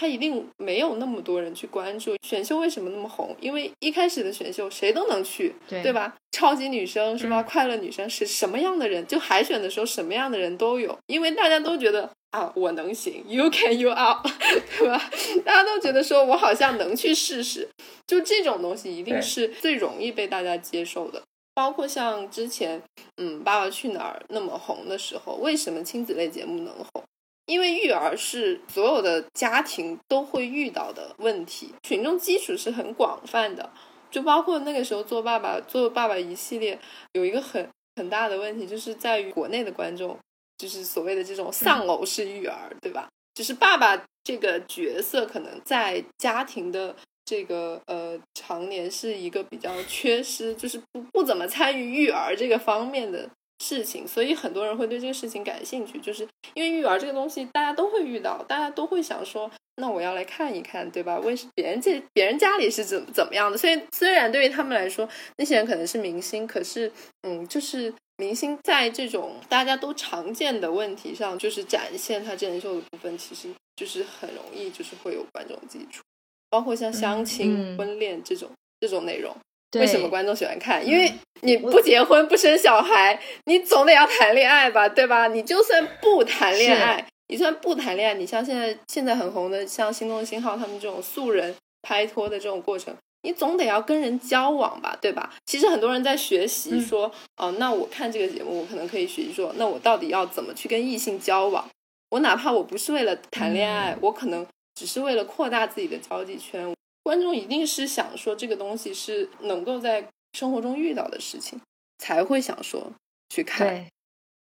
它一定没有那么多人去关注。选秀为什么那么红？因为一开始的选秀谁都能去，对对吧？超级女生是吧？快乐女生是什么样的人？就海选的时候什么样的人都有，因为大家都觉得啊，我能行，You can you out，对吧？大家都觉得说我好像能去试试，就这种东西一定是最容易被大家接受的。包括像之前，嗯，《爸爸去哪儿》那么红的时候，为什么亲子类节目能红？因为育儿是所有的家庭都会遇到的问题，群众基础是很广泛的。就包括那个时候做爸爸、做爸爸一系列，有一个很很大的问题，就是在于国内的观众，就是所谓的这种丧偶式育儿，对吧？就是爸爸这个角色可能在家庭的这个呃常年是一个比较缺失，就是不不怎么参与育儿这个方面的事情，所以很多人会对这个事情感兴趣，就是因为育儿这个东西大家都会遇到，大家都会想说，那我要来看一看，对吧？为什别人这别人家里是怎怎么样的？所以虽然对于他们来说，那些人可能是明星，可是嗯，就是明星在这种大家都常见的问题上，就是展现他真人秀的部分，其实就是很容易就是会有观众基础，包括像相亲、嗯婚恋这种这种内容。对为什么观众喜欢看？因为你不结婚不生小孩，你总得要谈恋爱吧，对吧？你就算不谈恋爱，你就算不谈恋爱，你像现在现在很红的，像心动信号他们这种素人拍拖的这种过程，你总得要跟人交往吧，对吧？其实很多人在学习嗯说，哦、那我看这个节目，我可能可以学习说，那我到底要怎么去跟异性交往？我哪怕我不是为了谈恋爱，我可能只是为了扩大自己的交际圈。观众一定是想说这个东西是能够在生活中遇到的事情，才会想说去看，对。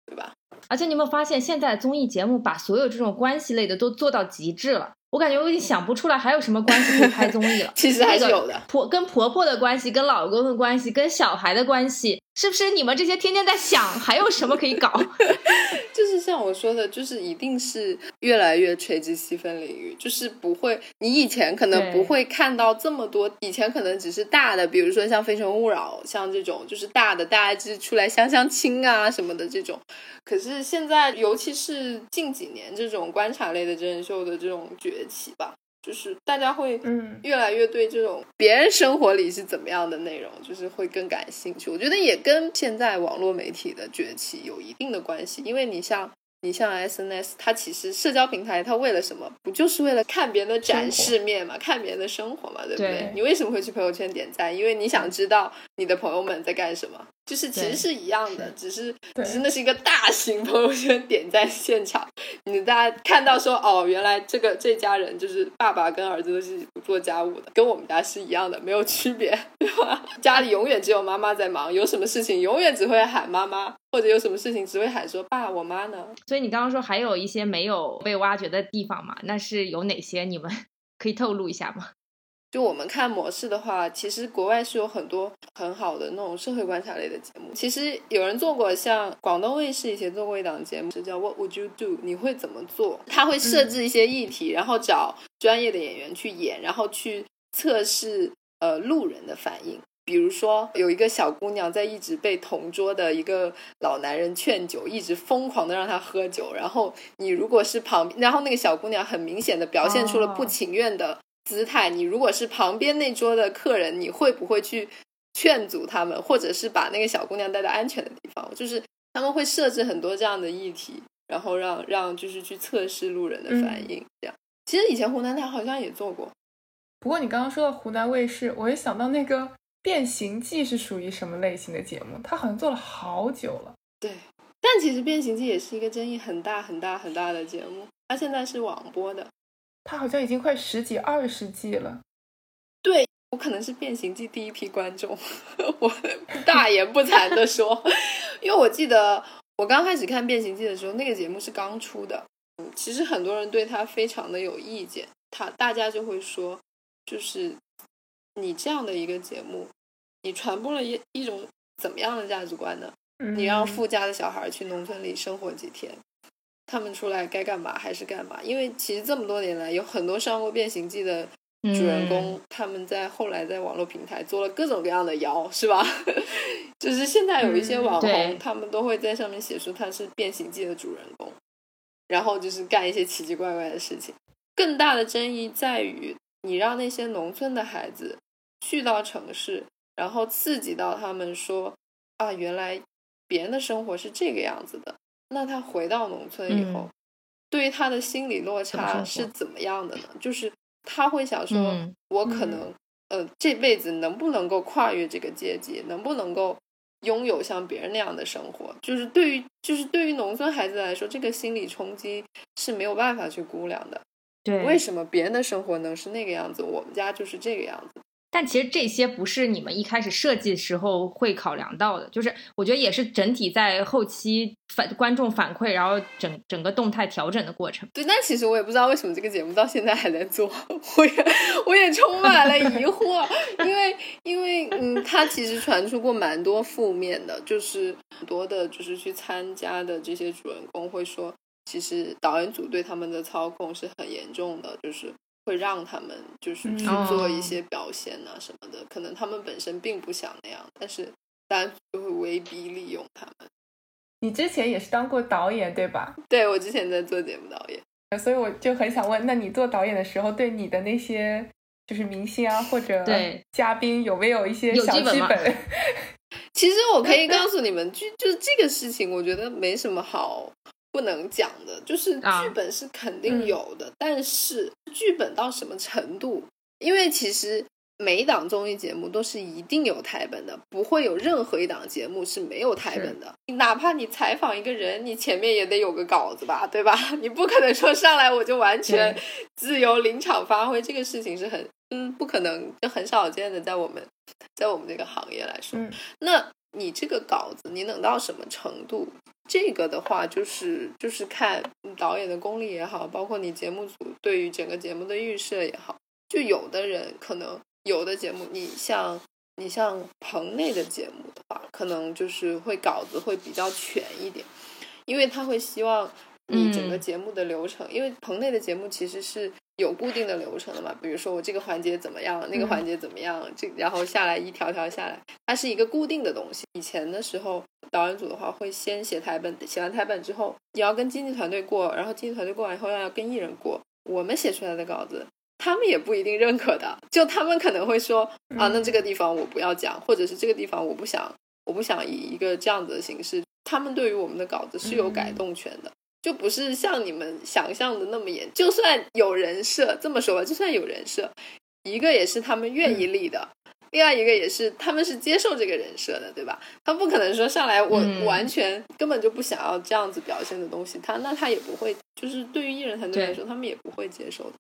对吧？而且你有没有发现，现在综艺节目把所有这种关系类的都做到极致了？我感觉我已经想不出来还有什么关系可以拍综艺了。其实还是有的。婆跟婆婆的关系，跟老公的关系，跟小孩的关系，是不是你们这些天天在想还有什么可以搞？就是像我说的，就是一定是越来越垂直细分领域，就是不会，你以前可能不会看到这么多，以前可能只是大的，比如说像《非诚勿扰》，像这种就是大的，大家就是出来相相亲啊什么的这种。可是现在，尤其是近几年这种观察类的真人秀的这种崛起吧，就是大家会嗯越来越对这种别人生活里是怎么样的内容，就是会更感兴趣。我觉得也跟现在网络媒体的崛起有一定的关系，因为你像你像 SNS，它其实社交平台，它为了什么？不就是为了看别人的展示面嘛，看别人的生活嘛，对不对？对你为什么会去朋友圈点赞？因为你想知道你的朋友们在干什么。就是其实是一样的，只是只是那是一个大型朋友圈点赞现场，你大家看到说哦，原来这个这家人就是爸爸跟儿子都是不做家务的，跟我们家是一样的，没有区别，对吧？家里永远只有妈妈在忙，有什么事情永远只会喊妈妈，或者有什么事情只会喊说爸，我妈呢？所以你刚刚说还有一些没有被挖掘的地方嘛？那是有哪些？你们 可以透露一下吗？就我们看模式的话，其实国外是有很多很好的那种社会观察类的节目。其实有人做过，像广东卫视以前做过一档节目，是叫 What Would You Do？你会怎么做？他会设置一些议题，然后找专业的演员去演，然后去测试呃路人的反应。比如说，有一个小姑娘在一直被同桌的一个老男人劝酒，一直疯狂的让他喝酒。然后你如果是旁，然后那个小姑娘很明显的表现出了不哦情愿的姿态。你如果是旁边那桌的客人，你会不会去劝阻他们，或者是把那个小姑娘带到安全的地方？就是他们会设置很多这样的议题，然后让让就是去测试路人的反应。这样，其实以前湖南台好像也做过。不过你刚刚说到湖南卫视，我也想到那个《变形记》是属于什么类型的节目？它好像做了好久了。对，但其实《变形记》也是一个争议很大很大很大的节目，它现在是网播的。它好像已经快十几二十季了。对我可能是《变形记》第一批观众，我大言不惭的说，因为我记得我刚开始看《变形记》的时候，那个节目是刚出的，嗯，其实很多人对它非常的有意见，他大家就会说，就是你这样的一个节目，你传播了一一种怎么样的价值观呢？嗯、你让富家的小孩去农村里生活几天，他们出来该干嘛还是干嘛？因为其实这么多年来，有很多上过《变形记》的主人公他们在后来在网络平台做了各种各样的妖，是吧？就是现在有一些网红，他们都会在上面写出他是《变形记》的主人公，然后就是干一些奇奇怪怪的事情。更大的争议在于，你让那些农村的孩子去到城市，然后刺激到他们说啊，原来别人的生活是这个样子的。那他回到农村以后，对于他的心理落差是怎么样的呢？就是他会想说，我可能呃这辈子能不能够跨越这个阶级，能不能够拥有像别人那样的生活？就是对于就是对于农村孩子来说，这个心理冲击是没有办法去估量的。对，为什么别人的生活能是那个样子，我们家就是这个样子？但其实这些不是你们一开始设计时候会考量到的，就是我觉得也是整体在后期反观众反馈，然后整整个动态调整的过程。对，但其实我也不知道为什么这个节目到现在还在做，我也我也充满了疑惑，因为因为嗯，它其实传出过蛮多负面的，就是很多的，就是去参加的这些主人公会说。其实导演组对他们的操控是很严重的，就是会让他们就是去做一些表现啊什么的，可能他们本身并不想那样，但是大家就会威逼利用他们。你之前也是当过导演对吧？对，我之前在做节目导演，所以我就很想问，那你做导演的时候，对你的那些就是明星啊或者嘉宾有没有一些小剧本？其实我可以告诉你们，就就是这个事情，我觉得没什么好。不能讲的，就是剧本是肯定有的，但是剧本到什么程度？因为其实每一档综艺节目都是一定有台本的，不会有任何一档节目是没有台本的。哪怕你采访一个人，你前面也得有个稿子吧，对吧？你不可能说上来我就完全自由临场发挥，这个事情是很嗯不可能，就很少见的，在我们在我们这个行业来说，那。你这个稿子你能到什么程度？这个的话就是就是看导演的功力也好，包括你节目组对于整个节目的预设也好。就有的人可能有的节目，你像你像棚内的节目的话，可能就是会稿子会比较全一点，因为他会希望你整个节目的流程，因为棚内的节目其实是。有固定的流程的嘛？比如说我这个环节怎么样，那个环节怎么样，这然后下来一条条下来，它是一个固定的东西。以前的时候，导演组的话会先写台本，写完台本之后，你要跟经纪团队过，然后经纪团队过完以后要跟艺人过。我们写出来的稿子，他们也不一定认可的，就他们可能会说啊，那这个地方我不要讲，或者是这个地方我不想，我不想以一个这样子的形式。他们对于我们的稿子是有改动权的。就不是像你们想象的那么严，就算有人设，这么说吧，就算有人设，一个也是他们愿意立的，另外一个也是他们是接受这个人设的，对吧？他不可能说上来我完全根本就不想要这样子表现的东西，他那他也不会，就是对于艺人团队来说，他们也不会接受的。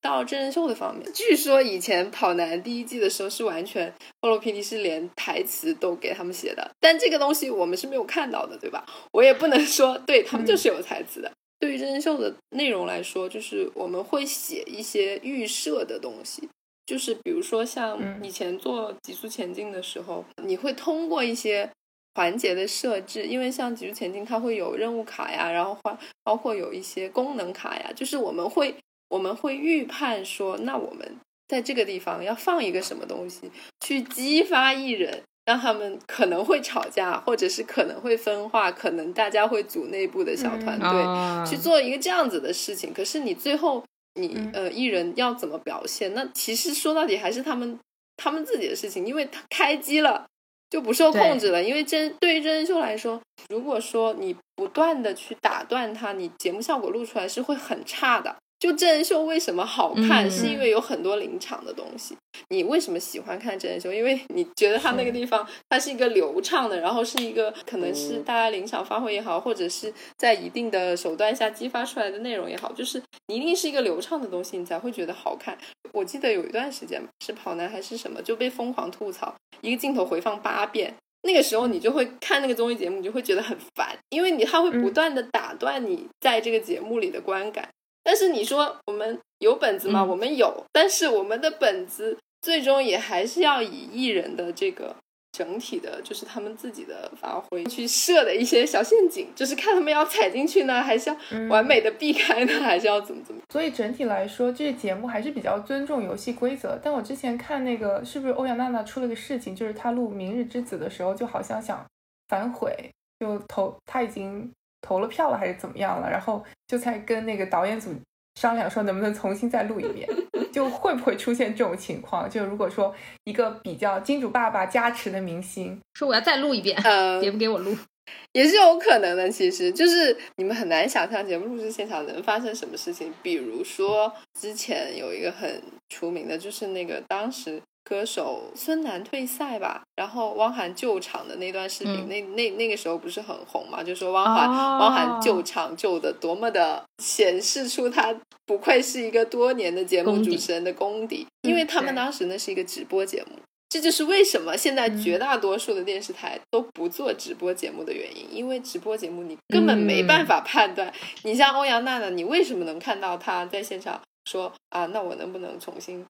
到真人秀的方面，据说以前跑男第一季的时候是完全菠萝 PD 是连台词都给他们写的，但这个东西我们是没有看到的，对吧？我也不能说对他们就是有台词的。对于真人秀的内容来说，就是我们会写一些预设的东西，就是比如说像以前做极速前进的时候，你会通过一些环节的设置，因为像极速前进它会有任务卡呀，然后包包括有一些功能卡呀，就是我们会。我们会预判说，那我们在这个地方要放一个什么东西，去激发艺人，让他们可能会吵架，或者是可能会分化，可能大家会组内部的小团队去做一个这样子的事情。可是你最后，你呃艺人要怎么表现？那其实说到底还是他们他们自己的事情，因为他开机了就不受控制了。因为真对于真人秀来说，如果说你不断的去打断他，你节目效果录出来是会很差的。就真人秀为什么好看，是因为有很多临场的东西。你为什么喜欢看真人秀？因为你觉得它那个地方它是一个流畅的，然后是一个可能是大家临场发挥也好，或者是在一定的手段下激发出来的内容也好，就是你一定是一个流畅的东西，你才会觉得好看。我记得有一段时间是跑男还是什么，就被疯狂吐槽，一个镜头回放八遍，那个时候你就会看那个综艺节目，你就会觉得很烦，因为你他会不断的打断你在这个节目里的观感。但是你说我们有本子吗？我们有，但是我们的本子最终也还是要以艺人的这个整体的，就是他们自己的发挥去设的一些小陷阱，就是看他们要踩进去呢，还是要完美的避开呢，还是要怎么怎么。所以整体来说，这个节目还是比较尊重游戏规则。但我之前看那个，是不是欧阳娜娜出了个事情，就是她录《明日之子》的时候，就好像想反悔，就投她已经投了票了，还是怎么样了，然后就才跟那个导演组商量说，能不能重新再录一遍。就会不会出现这种情况？就如果说一个比较金主爸爸加持的明星说我要再录一遍，呃，给不给我录？也是有可能的。其实就是你们很难想象节目录制现场能发生什么事情。比如说之前有一个很出名的，就是那个当时。歌手孙楠退赛吧，然后汪涵救场的那段视频，那那那个时候不是很红嘛？就说汪涵汪涵救场救的多么的显示出他不愧是一个多年的节目主持人的功底，因为他们当时那是一个直播节目，这就是为什么现在绝大多数的电视台都不做直播节目的原因，因为直播节目你根本没办法判断。你像欧阳娜娜，你为什么能看到她在现场说啊？那我能不能重新？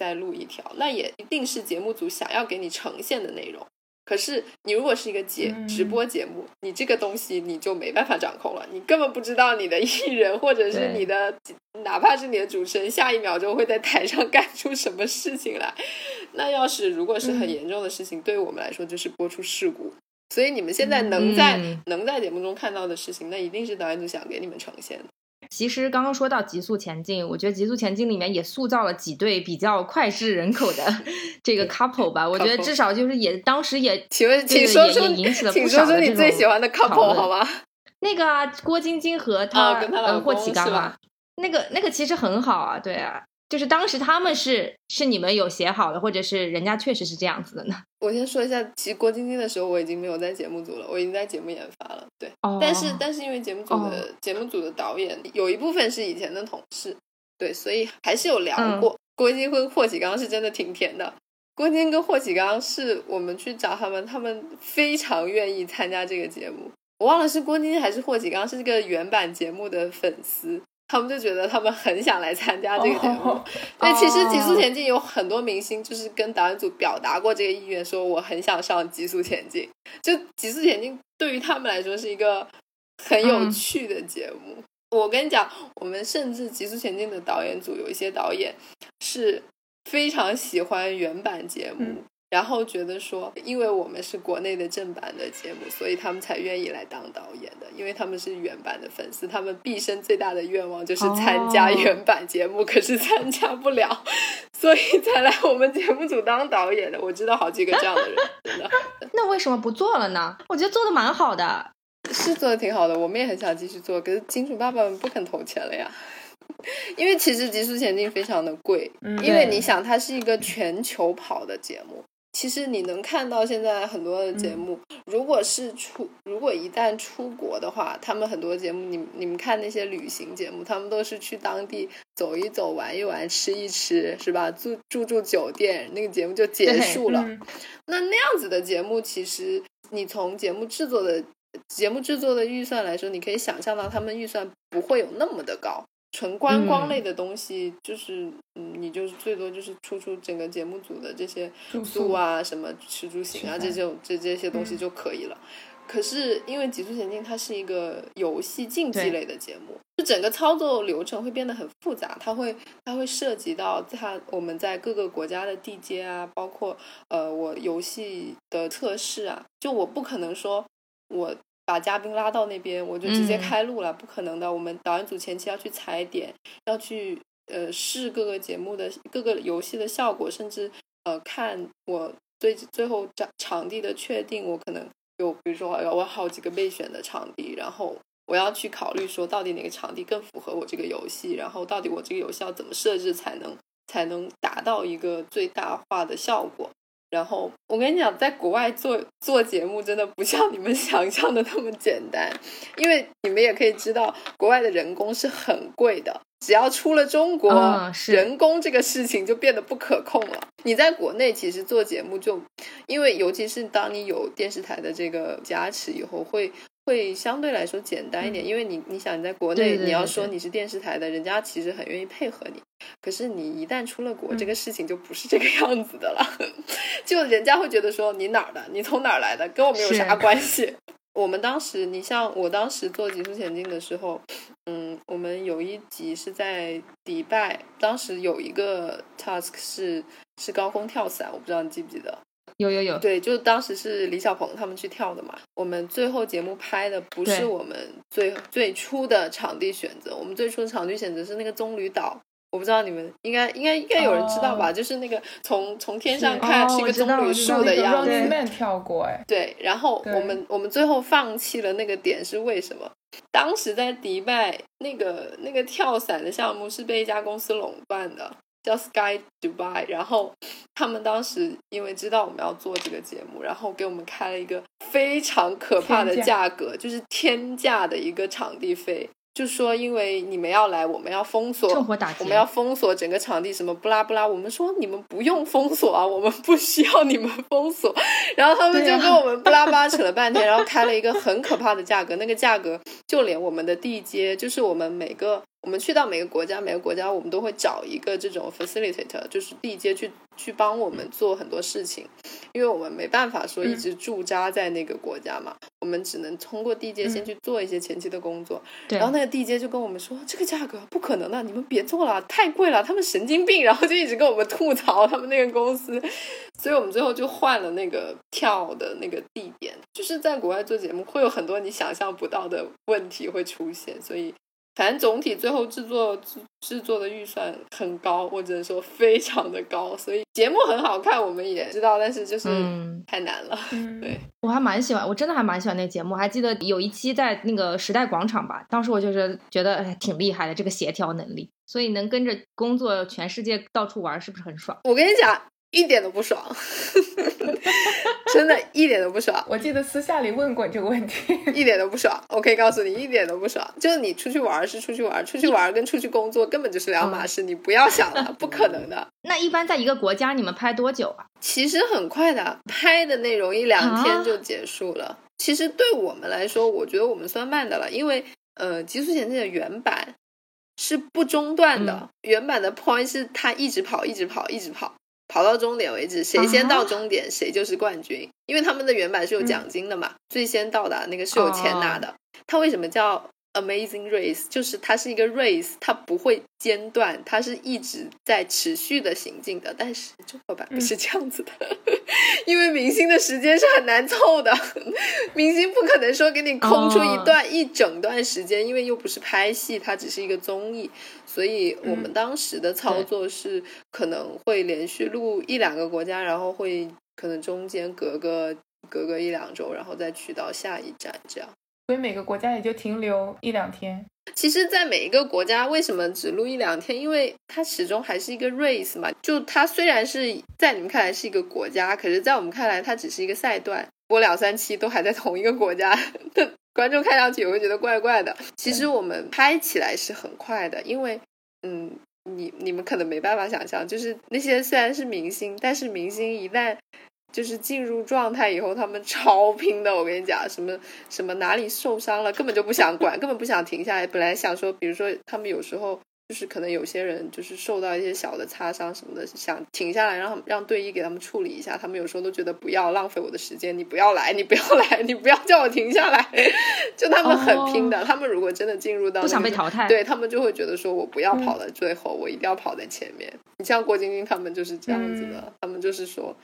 再录一条，那也一定是节目组想要给你呈现的内容。可是你如果是一个节直播节目，你这个东西你就没办法掌控了，你根本不知道你的艺人或者是你的，哪怕是你的主持人，下一秒钟会在台上 干出什么事情来。那要是如果是很严重的事情，对于我们来说就是播出事故。所以你们现在能在能在节目中看到的事情，那一定是导演组想给你们呈现的。其实刚刚说到《极速前进》，我觉得《极速前进》里面也塑造了几对比较脍炙人口的 这个 couple 吧。我觉得至少就是也当时也，请问，请说出，请说出你最喜欢的 couple 好吗？那个啊，郭晶晶和他呃霍启刚啊，那个那个其实很好啊，对啊。就是当时他们是是你们有写好的，或者是人家确实是这样子的呢？我先说一下，其实郭晶晶的时候我已经没有在节目组了，我已经在节目研发了。对，但是但是因为节目组的节目组的导演有一部分是以前的同事，对，所以还是有聊过。郭晶晶跟霍启刚是真的挺甜的。郭晶晶跟霍启刚是我们去找他们，他们非常愿意参加这个节目。我忘了是郭晶晶还是霍启刚是这个原版节目的粉丝。他们就觉得他们很想来参加这个节目。对，其实《极速前进》有很多明星就是跟导演组表达过这个意愿，说我很想上《极速前进》。就《极速前进》对于他们来说是一个很有趣的节目。我跟你讲，我们甚至《极速前进》的导演组有一些导演是非常喜欢原版节目。然后觉得说，因为我们是国内的正版的节目，所以他们才愿意来当导演的。因为他们是原版的粉丝，他们毕生最大的愿望就是参加原版节目，可是参加不了，所以才来我们节目组当导演的。我知道好几个这样的人，真的。那为什么不做了呢？我觉得做的蛮好的，是做的挺好的。我们也很想继续做，可是金主爸爸们不肯投钱了呀。因为其实《极速前进》非常的贵，因为你想，它是一个全球跑的节目。其实你能看到现在很多的节目，如果是出，如果一旦出国的话，他们很多节目，你你们看那些旅行节目，他们都是去当地走一走、玩一玩、吃一吃，是吧？住住住酒店，那个节目就结束了。那那样子的节目，其实你从节目制作的节目制作的预算来说，你可以想象到他们预算不会有那么的高。纯观光类的东西，就是嗯，你就是最多就是出出整个节目组的这些住宿啊，什么吃住行啊，这种这这些东西就可以了。可是因为《极速前进》它是一个游戏竞技类的节目，就整个操作流程会变得很复杂，它会它会涉及到它我们在各个国家的地接啊，包括呃我游戏的测试啊，就我不可能说我。把嘉宾拉到那边，我就直接开录了，不可能的。我们导演组前期要去踩点，要去呃试各个节目的各个游戏的效果，甚至呃看我最最后场场地的确定，我可能有比如说我好几个备选的场地，然后我要去考虑说到底哪个场地更符合我这个游戏，然后到底我这个游戏要怎么设置才能才能达到一个最大化的效果。然后我跟你讲，在国外做做节目真的不像你们想象的那么简单，因为你们也可以知道，国外的人工是很贵的。只要出了中国，人工这个事情就变得不可控了。你在国内其实做节目，就因为尤其是当你有电视台的这个加持以后，会会相对来说简单一点。因为你你想你在国内，你要说你是电视台的，人家其实很愿意配合你。可是你一旦出了国，这嗯个事情就不是这个样子的了，就人家会觉得说你哪儿的，你从哪儿来的，跟我们有啥关系？我们当时，你像我当时做极速前进的时候，嗯，我们有一集是在迪拜，当时有一个 task 是是高空跳伞，我不知道你记不记得？有有有，对，就当时是李小鹏他们去跳的嘛。我们最后节目拍的不是我们最最初的场地选择，我们最初的场地选择是那个棕榈岛。我不知道你们应该应该应该有人知道吧？就是那个从从天上看是一个棕榈树的样子。跳过哎，对，然后我们我们最后放弃了那个点是为什么？当时在迪拜那个那个跳伞的项目是被一家公司垄断的，叫 Sky Dubai。然后他们当时因为知道我们要做这个节目，然后给我们开了一个非常可怕的价格，就是天价的一个场地费。就说因为你们要来，我们要封锁，趁火打劫我们要封锁整个场地，什么不拉不拉。我们说你们不用封锁啊，我们不需要你们封锁。然后他们就跟我们不拉不拉扯了半天，然后开了一个很可怕的价格，那个价格就连我们的地接，就是我们每个我们去到每个国家，每个国家我们都会找一个这种 facilitator，就是地接去去帮我们做很多事情，因为我们没办法说一直驻扎在那个国家嘛，我们只能通过地接先去做一些前期的工作。对然后那个地接就跟我们说，这个价格不可能的，你们别做了，太贵了，他们神经病，然后就一直跟我们吐槽他们那个公司，所以我们最后就换了那个跳的那个地点，就是在国外做节目会有很多你想象不到的问题会出现，所以反正总体最后制作制制作的预算很高，我只能说非常的高，所以节目很好看，我们也知道，但是就是嗯太难了，嗯，对。我还蛮喜欢，我真的还蛮喜欢那节目。还记得有一期在那个时代广场吧，当时我就是觉得哎挺厉害的这个协调能力，所以能跟着工作全世界到处玩，是不是很爽？我跟你讲，一点都不爽，真的一点都不爽。我记得私下里问过你这个问题，一点都不爽，我可以告诉你，一点都不爽。就是你出去玩是出去玩，出去玩跟出去工作根本就是两码事，你不要想了，不可能的。那一般在一个国家你们拍多久啊？其实很快的，拍的内容一两天啊就结束了。其实对我们来说，我觉得我们算慢的了，因为呃，极速前进的原版是不中断的，嗯原版的 point 是它一直跑，一直跑，一直跑，跑到终点为止，谁先到啊终点、谁就是冠军。因为他们的原版是有奖金的嘛，最先到达那个是有钱拿的。他为什么叫 Amazing Race？就是它是一个 race，它不会间断，它是一直在持续的行进的。但是中国版不是这样子的，因为明星的时间是很难凑的，明星不可能说给你空出一段、一整段时间，因为又不是拍戏，它只是一个综艺，所以我们当时的操作是可能会连续录一两个国家，然后会可能中间隔个隔个一两周，然后再去到下一站这样。所以每个国家也就停留一两天。其实，在每一个国家，为什么只录一两天？因为它始终还是一个 race 嘛。就它虽然是在你们看来是一个国家，可是在我们看来，它只是一个赛段。播两三期都还在同一个国家的观众看上去也会觉得怪怪的。其实我们拍起来是很快的，因为嗯，你你们可能没办法想象，就是那些虽然是明星，但是明星一旦就是进入状态以后，他们超拼的。我跟你讲，什么什么哪里受伤了，根本就不想管，根本不想停下来。本来想说，比如说他们有时候就是可能有些人就是受到一些小的擦伤什么的，想停下来让让队医给他们处理一下。他们有时候都觉得不要浪费我的时间，你不要来，你不要来，你不要叫我停下来。就他们很拼的，他们如果真的进入到、那个、不想被淘汰，对他们就会觉得说我不要跑到最后，我一定要跑在前面。你像郭晶晶他们就是这样子的，他们就是说。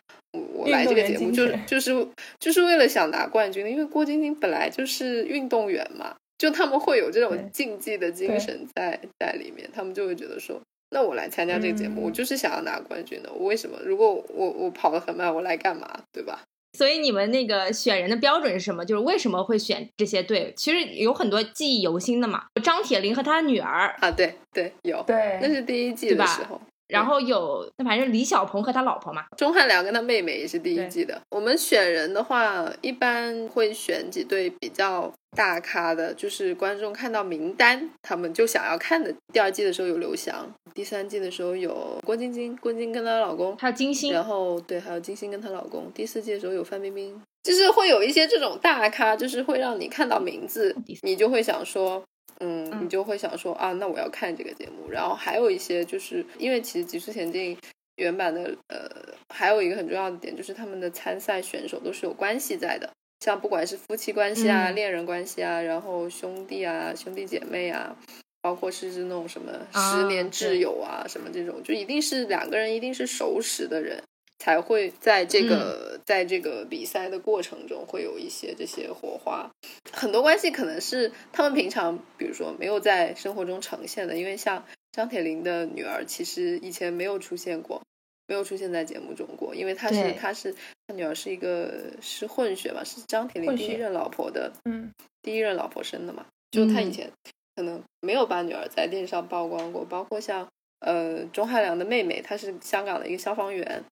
来这个节目就是就是就是为了想拿冠军的，因为郭晶晶本来就是运动员嘛，就他们会有这种竞技的精神在在里面，他们就会觉得说，那我来参加这个节目，嗯我就是想要拿冠军的。我为什么？如果我我跑得很慢，我来干嘛？对吧？所以你们那个选人的标准是什么？就是为什么会选这些队？其实有很多记忆犹新的嘛，张铁林和他女儿啊，对对有，对，那是第一季的时候。然后有，那反正李小鹏和他老婆嘛，钟汉良跟他妹妹也是第一季的。我们选人的话，一般会选几对比较大咖的，就是观众看到名单，他们就想要看的。第二季的时候有刘翔，第三季的时候有郭晶晶，郭晶晶跟她老公，还有金星，然后对，还有金星跟她老公。第四季的时候有范冰冰，就是会有一些这种大咖，就是会让你看到名字，你就会想说。嗯，嗯你就会想说啊，那我要看这个节目。然后还有一些就是因为其实《极速前进》原版的呃，还有一个很重要的点就是他们的参赛选手都是有关系在的，像不管是夫妻关系啊、嗯恋人关系啊，然后兄弟啊、兄弟姐妹啊。包括是是那种什么啊十年挚对友啊，什么这种，就一定是两个人一定是熟识的人，才会在这个、在这个比赛的过程中会有一些这些火花。很多关系可能是他们平常比如说没有在生活中呈现的，因为像张铁林的女儿，其实以前没有出现过，没有出现在节目中过，因为她是对。她是她女儿是一个是混血嘛，是张铁林第一任老婆的嗯，第一任老婆生的嘛，就他以嗯。前可能没有把女儿在电视上曝光过，包括像呃钟汉良的妹妹，她是香港的一个消防员，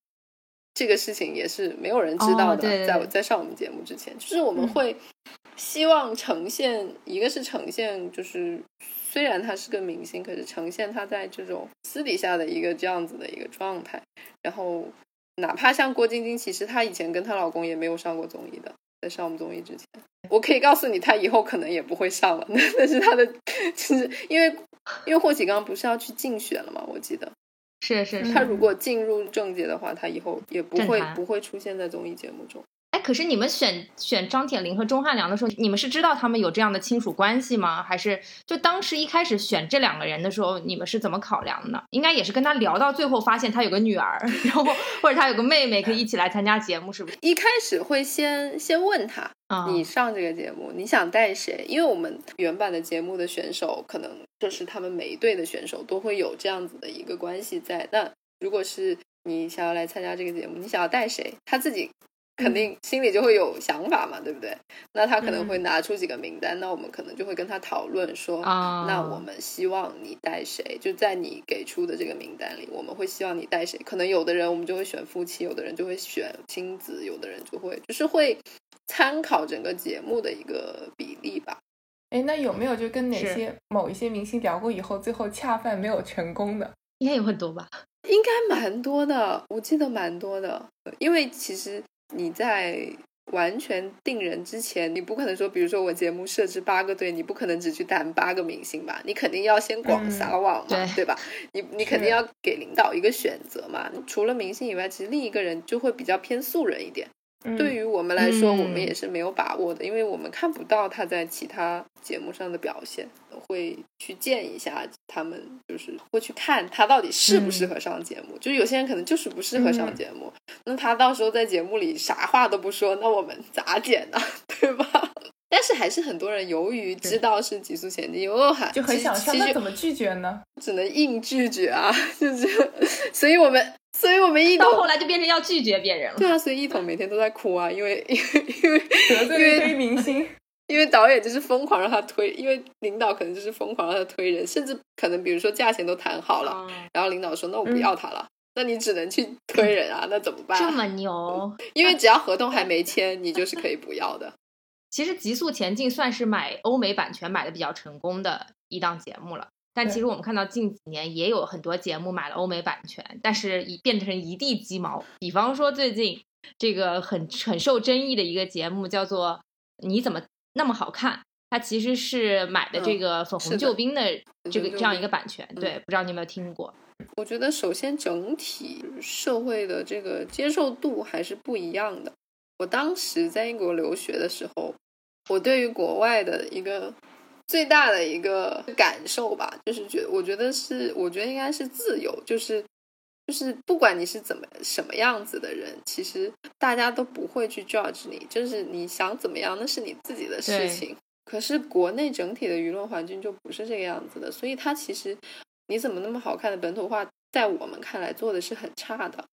这个事情也是没有人知道的，哦对对对在在上我们节目之前，就是我们嗯会希望呈现，一个是呈现就是。虽然他是个明星，可是呈现他在这种私底下的一个这样子的一个状态，然后哪怕像郭晶晶，其实她以前跟她老公也没有上过综艺的，在上我们综艺之前，我可以告诉你，她以后可能也不会上了。那那是她的，就是因为因为霍启刚不是要去竞选了吗？我记得是是是。他如果进入政界的话，他以后也不会不会出现在综艺节目中。哎，可是你们选选张铁林和钟汉良的时候，你们是知道他们有这样的亲属关系吗？还是就当时一开始选这两个人的时候，你们是怎么考量的呢？应该也是跟他聊到最后，发现他有个女儿，然后或者他有个妹妹，可以一起来参加节目，是不是？一开始会先先问他，啊、你上这个节目，你想带谁？因为我们原版的节目的选手，可能就是他们每一队的选手都会有这样子的一个关系在。那如果是你想要来参加这个节目，你想要带谁？他自己肯定心里就会有想法嘛，对不对？那他可能会拿出几个名单，那我们可能就会跟他讨论说，啊，那我们希望你带谁？就在你给出的这个名单里，我们会希望你带谁？可能有的人我们就会选夫妻，有的人就会选亲子，有的人就会就是会参考整个节目的一个比例吧。哎，那有没有就跟哪些某一些明星聊过以后，最后恰饭没有成功的？应该有很多吧？应该蛮多的，我记得蛮多的，因为其实你在完全定人之前，你不可能说，比如说我节目设置八个队，你不可能只去谈八个明星吧？你肯定要先广撒网嘛，对对吧？你你肯定要给领导一个选择嘛。除了明星以外，其实另一个人就会比较偏素人一点。嗯、对于我们来说，嗯我们也是没有把握的，因为我们看不到他在其他节目上的表现，会去见一下他们，就是会去看他到底适不适合上节目。就是有些人可能就是不适合上节目，那他到时候在节目里啥话都不说，那我们咋剪呢？对吧？但是还是很多人由于知道是极速前进，又还就很想上，那怎么拒绝呢？只能硬拒绝啊，就是，所以我们，所以我们一统到后来就变成要拒绝别人了。对啊，所以一统每天都在哭啊，因为 因为因为得罪了一堆明星，因为导演就是疯狂让他推，因为领导可能就是疯狂让他推人，甚至可能比如说价钱都谈好了，哦然后领导说那我不要他了，那你只能去推人啊，那怎么办？这么牛，因为只要合同还没签，你就是可以不要的。其实《极速前进》算是买欧美版权买的比较成功的一档节目了。但其实我们看到近几年也有很多节目买了欧美版权，但是已变成一地鸡毛。比方说最近这个很很受争议的一个节目叫做《你怎么那么好看》，它其实是买的这个粉红救兵的这个救这样一个版权。对，不知道你有没有听过？我觉得首先整体社会的这个接受度还是不一样的。我当时在英国留学的时候，我对于国外的一个最大的一个感受吧，就是觉得我觉得是，我觉得应该是自由，就是就是不管你是怎么什么样子的人，其实大家都不会去 judge 你，就是你想怎么样，那是你自己的事情。可是国内整体的舆论环境就不是这个样子的，所以它其实你怎么那么好看的本土化，在我们看来做的是很差的。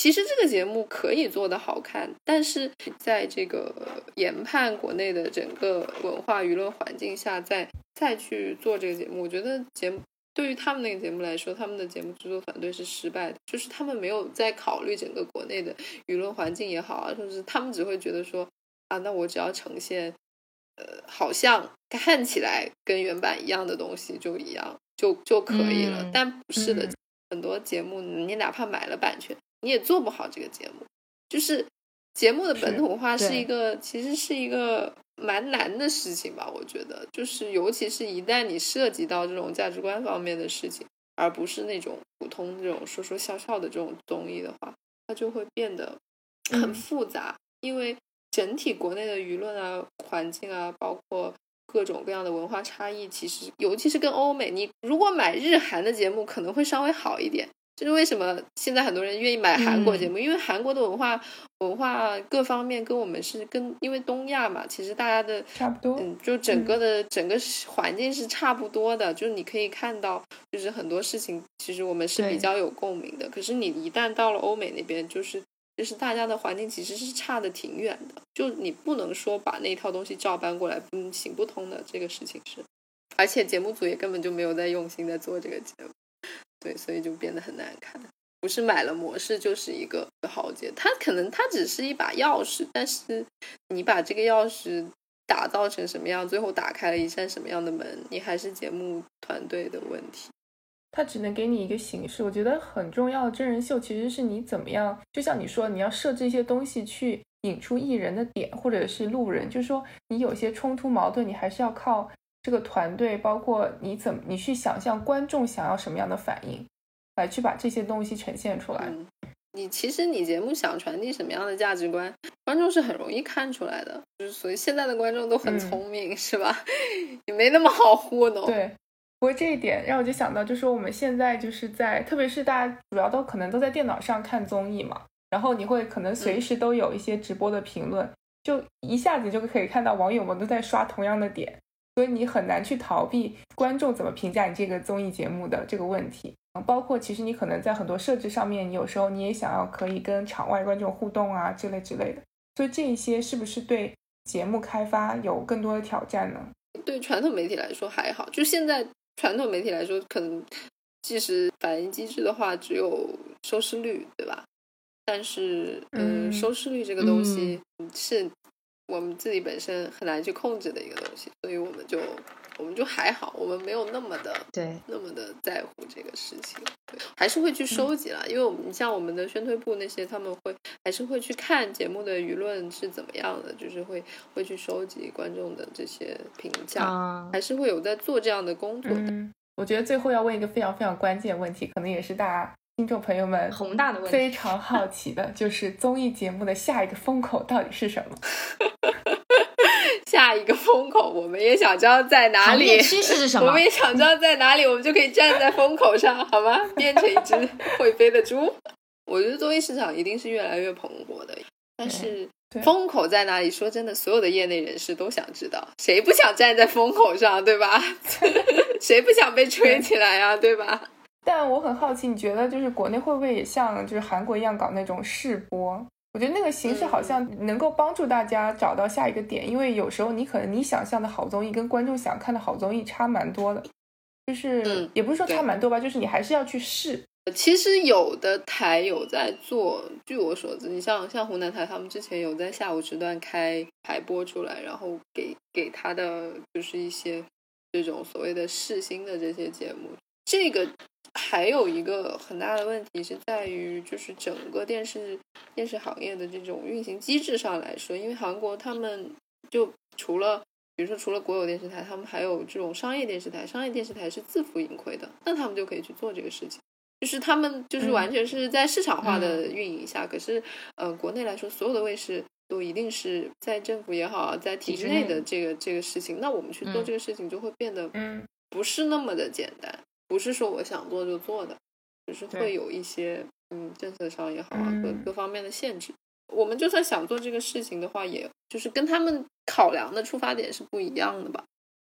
其实这个节目可以做得好看，但是在这个研判国内的整个文化舆论环境下，再再去做这个节目，我觉得节目对于他们那个节目来说，他们的节目制作团队是失败的，就是他们没有在考虑整个国内的舆论环境也好啊，甚至他们只会觉得说啊，那我只要呈现，呃，好像看起来跟原版一样的东西就一样就就可以了，嗯但不是的，嗯很多节目你哪怕买了版权。你也做不好这个节目，就是节目的本土化是是一个，其实是一个蛮难的事情吧？我觉得，就是尤其是一旦你涉及到这种价值观方面的事情，而不是那种普通这种说说笑笑的这种综艺的话，它就会变得很复杂。因为整体国内的舆论啊、环境啊，包括各种各样的文化差异，其实尤其是跟欧美，你如果买日韩的节目，可能会稍微好一点。就是为什么现在很多人愿意买韩国节目，因为韩国的文化文化各方面跟我们是跟，因为东亚嘛，其实大家的差不多，嗯，就整个的整个环境是差不多的，就是你可以看到，就是很多事情其实我们是比较有共鸣的。可是你一旦到了欧美那边，就是就是大家的环境其实是差的挺远的，就你不能说把那套东西照搬过来，嗯，行不通的这个事情是，而且节目组也根本就没有在用心在做这个节目。对，所以就变得很难看。不是买了模式就是一个豪杰，它可能它只是一把钥匙，但是你把这个钥匙打造成什么样，最后打开了一扇什么样的门，你还是节目团队的问题。它只能给你一个形式。我觉得很重要的真人秀其实是你怎么样，就像你说，你要设置一些东西去引出艺人的点，或者是路人，就是说你有些冲突矛盾，你还是要靠。这个团队包括你怎么，你去想象观众想要什么样的反应，来去把这些东西呈现出来。你其实你节目想传递什么样的价值观，观众是很容易看出来的。就是所以现在的观众都很聪明，是吧？也没那么好糊弄。对，不过这一点让我就想到，就是我们现在就是在，特别是大家主要都可能都在电脑上看综艺嘛，然后你会可能随时都有一些直播的评论，就一下子就可以看到网友们都在刷同样的点。所以你很难去逃避观众怎么评价你这个综艺节目的这个问题，包括其实你可能在很多设置上面，你有时候你也想要可以跟场外观众互动啊之类之类的。所以这一些是不是对节目开发有更多的挑战呢？对传统媒体来说还好，就现在传统媒体来说，可能即使反应机制的话，只有收视率，对吧？但是，嗯，收视率这个东西是。我们自己本身很难去控制的一个东西，所以我们就我们就还好，我们没有那么的对那么的在乎这个事情，还是会去收集了。因为我们像我们的宣推部那些，他们会还是会去看节目的舆论是怎么样的，就是会会去收集观众的这些评价，还是会有在做这样的工作的。我觉得最后要问一个非常非常关键问题，可能也是大家听众朋友们宏大的问题，非常好奇的，就是综艺节目的下一个风口到底是什么？下一个风口，我们也想知道在哪里。趋势是什么？我们也想知道在哪里，我们就可以站在风口上，好吗？变成一只会飞的猪。我觉得综艺市场一定是越来越蓬勃的，但是风口在哪里？说真的，所有的业内人士都想知道，谁不想站在风口上，对吧？谁不想被吹起来呀，对吧？但我很好奇，你觉得就是国内会不会也像就是韩国一样搞那种试播？我觉得那个形式好像能够帮助大家找到下一个点，因为有时候你可能你想象的好综艺跟观众想看的好综艺差蛮多的，就是也不是说差蛮多吧，就是你还是要去试。其实有的台有在做，据我所知，你像像湖南台，他们之前有在下午时段开排播出来，然后给给他的就是一些这种所谓的试新的这些节目，这个。还有一个很大的问题是在于，就是整个电视电视行业的这种运行机制上来说，因为韩国他们就除了比如说除了国有电视台，他们还有这种商业电视台，商业电视台是自负盈亏的，那他们就可以去做这个事情，就是他们就是完全是在市场化的运营下。可是，呃，国内来说，所有的卫视都一定是在政府也好，在体制内的这个这个事情，那我们去做这个事情就会变得不是那么的简单。不是说我想做就做的，只是会有一些嗯政策上也好啊，各各方面的限制。我们就算想做这个事情的话，也就是跟他们考量的出发点是不一样的吧。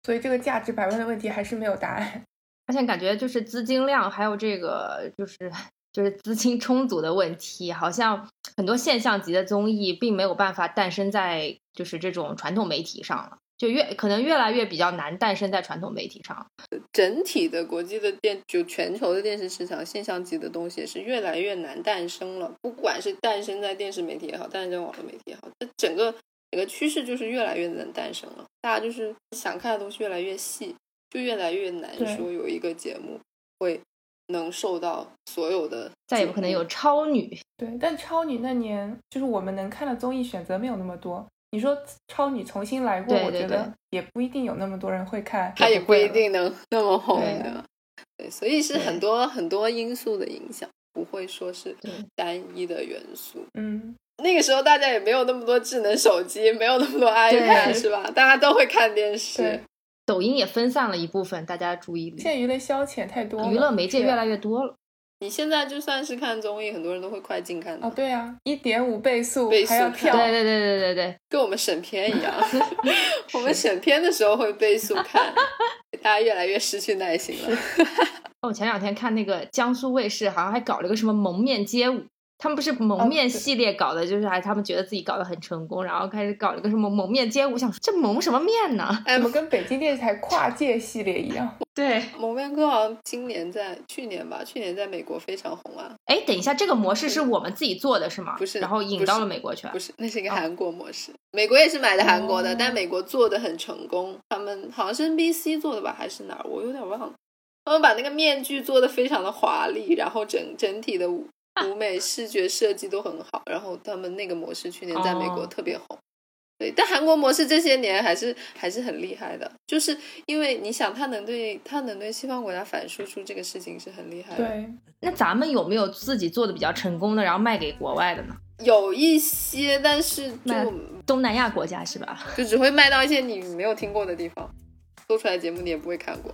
所以这个价值百万的问题还是没有答案。而且感觉就是资金量，还有这个就是 就是资金充足的问题，好像很多现象级的综艺并没有办法诞生在就是这种传统媒体上了。就越可能越来越比较难诞生在传统媒体上，整体的国际的电就全球的电视市场现象级的东西是越来越难诞生了。不管是诞生在电视媒体也好，诞生在网络媒体也好，这整个整个趋势就是越来越难诞生了。大家就是想看的东西越来越细，就越来越难说有一个节目会能受到所有的。再也不可能有超女。对，但超女那年就是我们能看的综艺选择没有那么多。你说超女重新来过，对对我觉得也不一定有那么多人会看，她也不一定能那么红对的。对，所以是很多很多因素的影响，不会说是单一的元素。嗯，那个时候大家也没有那么多智能手机，没有那么多 iPad，是吧？大家都会看电对视。，抖音也分散了一部分大家注意力现，在娱乐消遣太多了，娱乐媒介越来越多了。你现在就算是看综艺，很多人都会快进看的，哦，对啊，一点五倍速倍速还要跳，对对对对对对，跟我们审片一样。我们审片的时候会倍速看，大家越来越失去耐心了。哦，我前两天看那个江苏卫视，好像还搞了个什么蒙面街舞。他们不是蒙面系列搞的，就是还他们觉得自己搞得很成功，然后开始搞了个什么蒙面街舞，想说这蒙什么面呢？哎怎，么跟北京电视台跨界系列一样？对，蒙面哥好像今年在去年吧，去年在美国非常红啊。哎，等一下，这个模式是我们自己做的是吗？不是然后引到了美国去。不是，那是一个哦韩国模式。美国也是买的韩国的，哦但美国做的很成功。他们好像是 NBC 做的吧，还是哪儿？我有点忘了。他们把那个面具做的非常的华丽，然后整整体的舞 舞美视觉设计都很好。然后他们那个模式去年在美国哦特别红。对，但韩国模式这些年还是还是很厉害的，就是因为你想，他能对他能对西方国家反输出这个事情是很厉害的。对，那咱们有没有自己做的比较成功的，然后卖给国外的呢？有一些，但是就东南亚国家是吧？就只会卖到一些你没有听过的地方，做出来节目你也不会看过。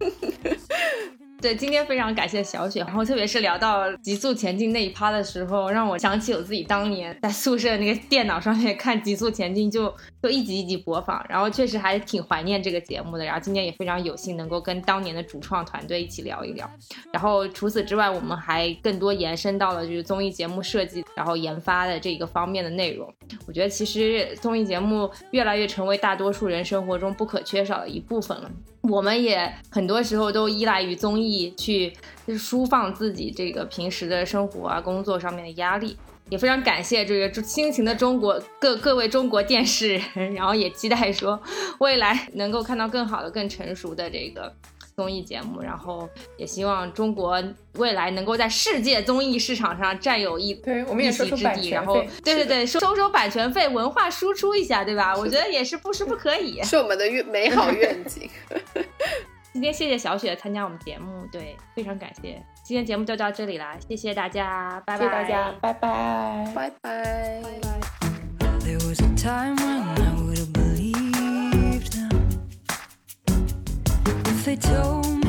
对，今天非常感谢小雪，然后特别是聊到极速前进那一趴的时候，让我想起我自己当年在宿舍那个电脑上面看极速前进就，就一集一集播放，然后确实还挺怀念这个节目的。然后今天也非常有幸能够跟当年的主创团队一起聊一聊。然后除此之外，我们还更多延伸到了就是综艺节目设计，然后研发的这个方面的内容。我觉得其实综艺节目越来越成为大多数人生活中不可缺少的一部分了。我们也很多时候都依赖于综艺去抒放自己这个平时的生活啊、工作上面的压力。也非常感谢这个辛勤的中国各各位中国电视人，然后也期待说未来能够看到更好的、更成熟的这个综艺节目，然后也希望中国未来能够在世界综艺市场上占有一对我们也一说之地，然后权费，对对对，收收收版权费，文化输出一下，对吧？我觉得也是不是不可以。是我们的愿美好愿景。今天谢谢小雪参加我们节目，对，非常感谢。今天节目就到这里啦，谢谢大家，拜拜。谢谢大家，拜拜。拜拜。There was a time when I would have believed them if they told me